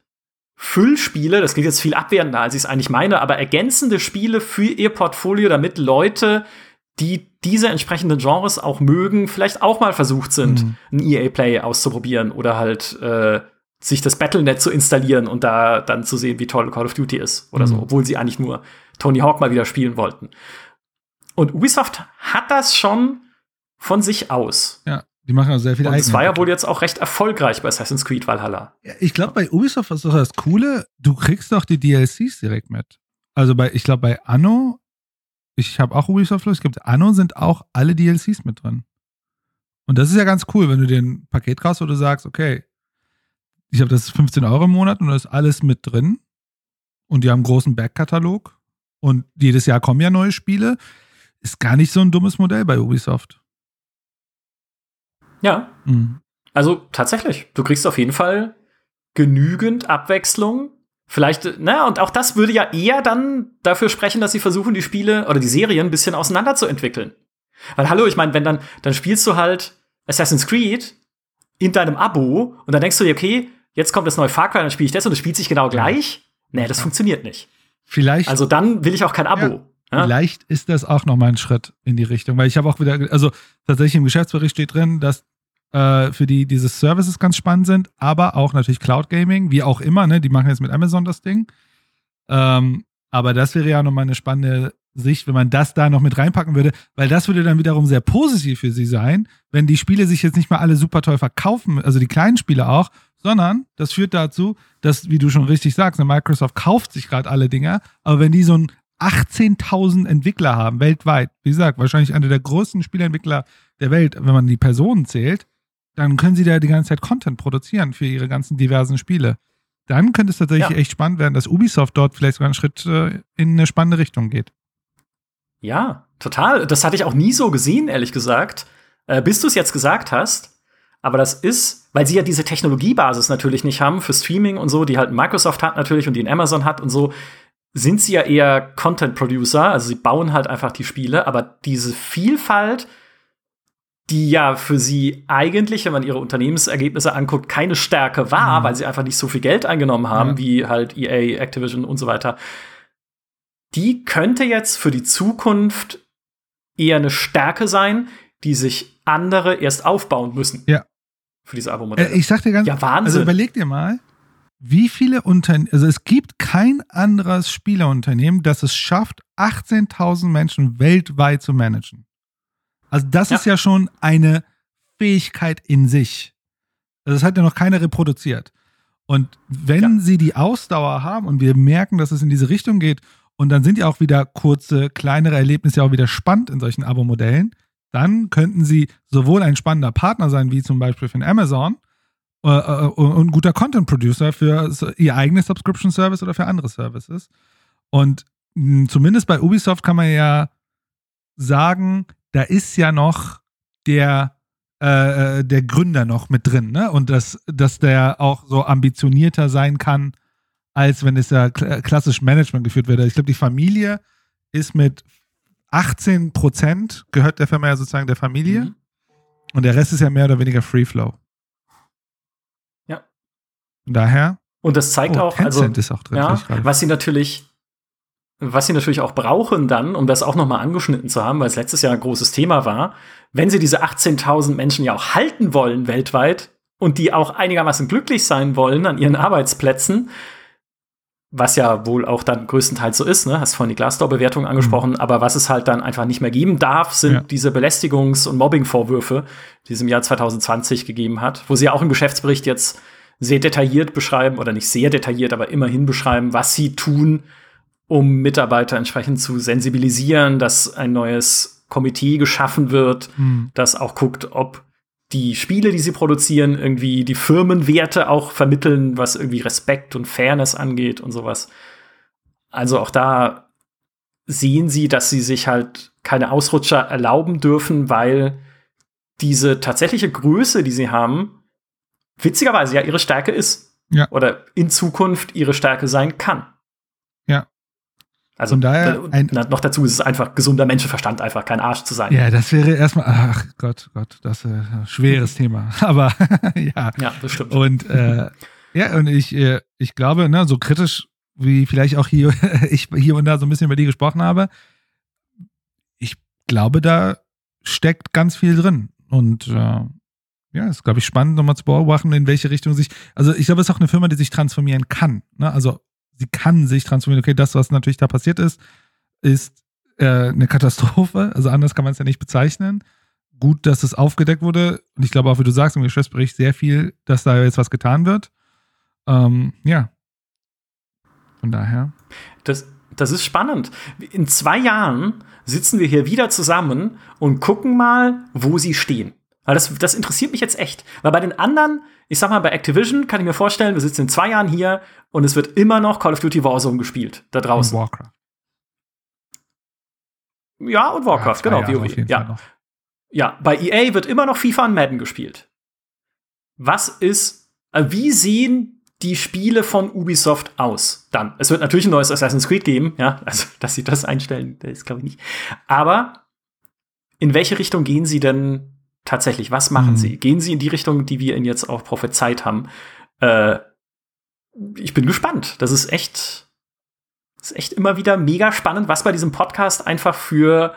Füllspiele, das klingt jetzt viel abwertender, als ich es eigentlich meine, aber ergänzende Spiele für ihr Portfolio, damit Leute, die diese entsprechenden Genres auch mögen, vielleicht auch mal versucht sind, Mhm. ein EA Play auszuprobieren oder halt äh, sich das Battlenet zu installieren und da dann zu sehen, wie toll Call of Duty ist oder so, Mhm. obwohl sie eigentlich nur Tony Hawk mal wieder spielen wollten. Und Ubisoft hat das schon von sich aus. Ja, die machen auch sehr viel Und es war ja wohl jetzt auch recht erfolgreich bei Assassin's Creed Valhalla. Ja, Ich glaube, bei Ubisoft ist doch das Coole, du kriegst doch die DLCs direkt mit. Also bei, ich glaube, bei Anno, ich habe auch Ubisoft Plus, ich glaube, Anno sind auch alle DLCs mit drin. Und das ist ja ganz cool, wenn du dir ein Paket kaufst, wo du sagst, okay, ich habe das 15 Euro im Monat und da ist alles mit drin. Und die haben einen großen Backkatalog. Und jedes Jahr kommen ja neue Spiele. Ist gar nicht so ein dummes Modell bei Ubisoft. Ja, Mhm. Also tatsächlich, du kriegst auf jeden Fall genügend Abwechslung. Vielleicht, na, und auch das würde ja eher dann dafür sprechen, dass sie versuchen, die Spiele oder die Serien ein bisschen auseinanderzuentwickeln. Weil, hallo, ich meine, wenn dann, dann spielst du halt Assassin's Creed in deinem Abo und dann denkst du dir, okay, jetzt kommt das neue Far Cry, dann spiele ich das und es spielt sich genau gleich. Nee, das funktioniert nicht. Vielleicht Also dann will ich auch kein Abo. Ja. Vielleicht ist das auch nochmal ein Schritt in die Richtung, weil ich habe auch wieder, also tatsächlich im Geschäftsbericht steht drin, dass äh, für die diese Services ganz spannend sind, aber auch natürlich Cloud Gaming, wie auch immer, ne? Die machen jetzt mit Amazon das Ding. Ähm, aber das wäre ja nochmal eine spannende Sicht, wenn man das da noch mit reinpacken würde, weil das würde dann wiederum sehr positiv für sie sein, wenn die Spiele sich jetzt nicht mal alle super toll verkaufen, also die kleinen Spiele auch, sondern das führt dazu, dass, wie du schon richtig sagst, ne, Microsoft kauft sich gerade alle Dinger, aber wenn die so ein 18.000 Entwickler haben weltweit, wie gesagt, wahrscheinlich einer der größten Spieleentwickler der Welt, wenn man die Personen zählt, dann können sie da die ganze Zeit Content produzieren für ihre ganzen diversen Spiele. Dann könnte es tatsächlich Ja. echt spannend werden, dass Ubisoft dort vielleicht sogar einen Schritt äh, in eine spannende Richtung geht. Ja, total. Das hatte ich auch nie so gesehen, ehrlich gesagt, äh, bis du es jetzt gesagt hast. Aber das ist, weil sie ja diese Technologiebasis natürlich nicht haben für Streaming und so, die halt Microsoft hat natürlich und die in Amazon hat und so, sind sie ja eher Content Producer, also sie bauen halt einfach die Spiele, aber diese Vielfalt, die ja für sie eigentlich, wenn man ihre Unternehmensergebnisse anguckt, keine Stärke war, mhm. weil sie einfach nicht so viel Geld eingenommen haben, ja. wie halt EA, Activision und so weiter, die könnte jetzt für die Zukunft eher eine Stärke sein, die sich andere erst aufbauen müssen. Ja. Für diese Abo-Modelle. Äh, ich sag dir ganz, ja, Wahnsinn. also überleg dir mal, wie viele Unternehmen, also es gibt kein anderes Spielerunternehmen, das es schafft, 18.000 Menschen weltweit zu managen. Also das ja. ist ja schon eine Fähigkeit in sich. Also das hat ja noch keiner reproduziert. Und wenn ja. sie die Ausdauer haben und wir merken, dass es in diese Richtung geht und dann sind ja auch wieder kurze, kleinere Erlebnisse auch wieder spannend in solchen Abo-Modellen, dann könnten sie sowohl ein spannender Partner sein, wie zum Beispiel für Amazon, äh, äh, und ein guter Content Producer für ihr eigenes Subscription Service oder für andere Services. Und mh, hm, zumindest bei Ubisoft kann man ja sagen, da ist ja noch der, äh, äh, der Gründer noch mit drin, ne? Und dass, dass der auch so ambitionierter sein kann, als wenn es ja klassisch Management geführt wird. Ich glaube, die Familie ist mit 18 Prozent gehört der Firma ja sozusagen der Familie. Mhm. Und der Rest ist ja mehr oder weniger Free Flow. Ja. Daher. Und das zeigt oh, auch, also, ist auch drin, ja, was sie natürlich, was sie natürlich auch brauchen dann, um das auch noch mal angeschnitten zu haben, weil es letztes Jahr ein großes Thema war, wenn sie diese 18.000 Menschen ja auch halten wollen weltweit und die auch einigermaßen glücklich sein wollen an ihren Arbeitsplätzen, was ja wohl auch dann größtenteils so ist, ne? Hast vorhin die Glassdoor-Bewertung angesprochen, mhm. aber was es halt dann einfach nicht mehr geben darf, sind ja. diese Belästigungs- und Mobbing-Vorwürfe, die es im Jahr 2020 gegeben hat, wo sie ja auch im Geschäftsbericht jetzt sehr detailliert beschreiben, oder nicht sehr detailliert, aber immerhin beschreiben, was sie tun, um Mitarbeiter entsprechend zu sensibilisieren, dass ein neues Komitee geschaffen wird, mhm. das auch guckt, ob die Spiele, die sie produzieren, irgendwie die Firmenwerte auch vermitteln, was irgendwie Respekt und Fairness angeht und sowas. Also auch da sehen sie, dass sie sich halt keine Ausrutscher erlauben dürfen, weil diese tatsächliche Größe, die sie haben, witzigerweise ja ihre Stärke ist. Ja. Oder in Zukunft ihre Stärke sein kann. Also daher ein, noch dazu ist es einfach gesunder Menschenverstand, einfach kein Arsch zu sein. Ja, das wäre erstmal, ach Gott, Gott, das ist ein schweres Thema. (laughs) Aber ja. Ja, das stimmt. Und äh, ja, und ich, äh, ich glaube, ne, so kritisch, wie vielleicht auch hier, (laughs) ich hier und da so ein bisschen über die gesprochen habe, ich glaube, da steckt ganz viel drin. Und äh, ja, ist, glaube ich, spannend, nochmal zu beobachten, in welche Richtung sich. Also ich glaube, es ist auch eine Firma, die sich transformieren kann. Ne? Also sie kann sich transformieren. Okay, das, was natürlich da passiert ist, ist äh, eine Katastrophe. Also anders kann man es ja nicht bezeichnen. Gut, dass es aufgedeckt wurde. Und ich glaube auch, wie du sagst im Geschäftsbericht, sehr viel, dass da jetzt was getan wird. Ähm, ja. Von daher. Das, das ist spannend. In zwei Jahren sitzen wir hier wieder zusammen und gucken mal, wo sie stehen. Weil das, das interessiert mich jetzt echt. Weil bei den anderen, ich sag mal, bei Activision kann ich mir vorstellen, wir sitzen in zwei Jahren hier und es wird immer noch Call of Duty Warzone gespielt, da draußen. Und Warcraft. Ja, und Warcraft, ja, genau, WoW. Ja. ja, bei EA wird immer noch FIFA und Madden gespielt. Was ist, äh, wie sehen die Spiele von Ubisoft aus dann? Es wird natürlich ein neues Assassin's Creed geben, ja, also, dass sie das einstellen, das glaube ich nicht. Aber in welche Richtung gehen sie denn tatsächlich? Was machen mhm. sie? Gehen sie in die Richtung, die wir ihnen jetzt auch prophezeit haben? Äh, ich bin gespannt. Das ist echt, das ist echt immer wieder mega spannend, was bei diesem Podcast einfach für,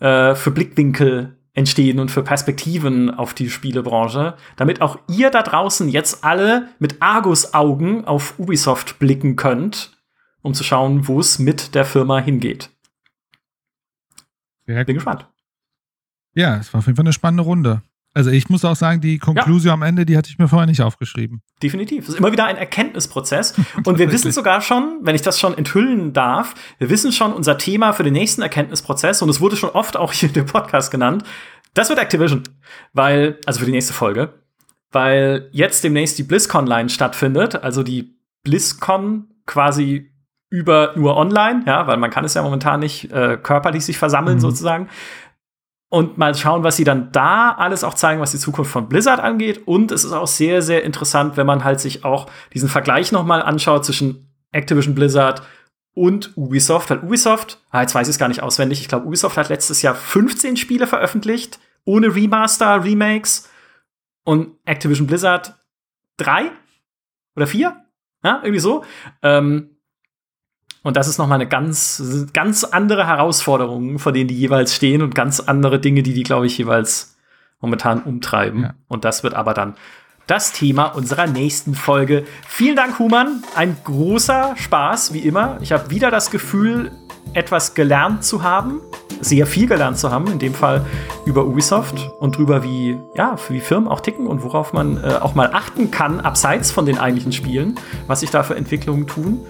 äh, für Blickwinkel entstehen und für Perspektiven auf die Spielebranche, damit auch ihr da draußen jetzt alle mit Argus-Augen auf Ubisoft blicken könnt, um zu schauen, wo es mit der Firma hingeht. Bin gespannt. Ja, es war auf jeden Fall eine spannende Runde. Also ich muss auch sagen, die Konklusion ja. am Ende, die hatte ich mir vorher nicht aufgeschrieben. Definitiv. Es ist immer wieder ein Erkenntnisprozess. (laughs) Und wir wissen sogar schon, wenn ich das schon enthüllen darf, wir wissen schon unser Thema für den nächsten Erkenntnisprozess, und es wurde schon oft auch hier in dem Podcast genannt, das wird Activision. Weil, also für die nächste Folge, weil jetzt demnächst die BlizzCon-Line stattfindet, also die BlizzCon quasi über nur online, ja, weil man kann es ja momentan nicht äh, körperlich sich versammeln mhm. sozusagen. Und mal schauen, was sie dann da alles auch zeigen, was die Zukunft von Blizzard angeht. Und es ist auch sehr, sehr interessant, wenn man halt sich auch diesen Vergleich noch mal anschaut zwischen Activision Blizzard und Ubisoft. Weil Ubisoft, ah, jetzt weiß ich es gar nicht auswendig, ich glaube, Ubisoft hat letztes Jahr 15 Spiele veröffentlicht, ohne Remaster, Remakes. Und Activision Blizzard drei oder vier? Ja, irgendwie so. Ähm, und das ist noch mal eine ganz, ganz andere Herausforderung, vor denen die jeweils stehen und ganz andere Dinge, die die, glaube ich, jeweils momentan umtreiben. Ja. Und das wird aber dann das Thema unserer nächsten Folge. Vielen Dank, Human. Ein großer Spaß, wie immer. Ich habe wieder das Gefühl, etwas gelernt zu haben, sehr viel gelernt zu haben, in dem Fall über Ubisoft und darüber, wie, ja, wie Firmen auch ticken und worauf man äh, auch mal achten kann, abseits von den eigentlichen Spielen, was sich da für Entwicklungen tun.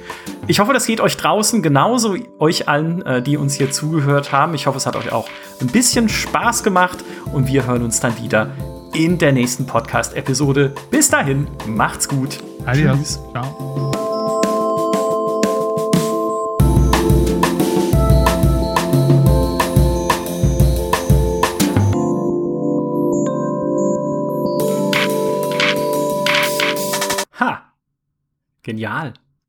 Ich hoffe, das geht euch draußen genauso, euch allen, äh, die uns hier zugehört haben. Ich hoffe, es hat euch auch ein bisschen Spaß gemacht und wir hören uns dann wieder in der nächsten Podcast-Episode. Bis dahin, macht's gut. Adios. Tschüss. Ciao. Genial.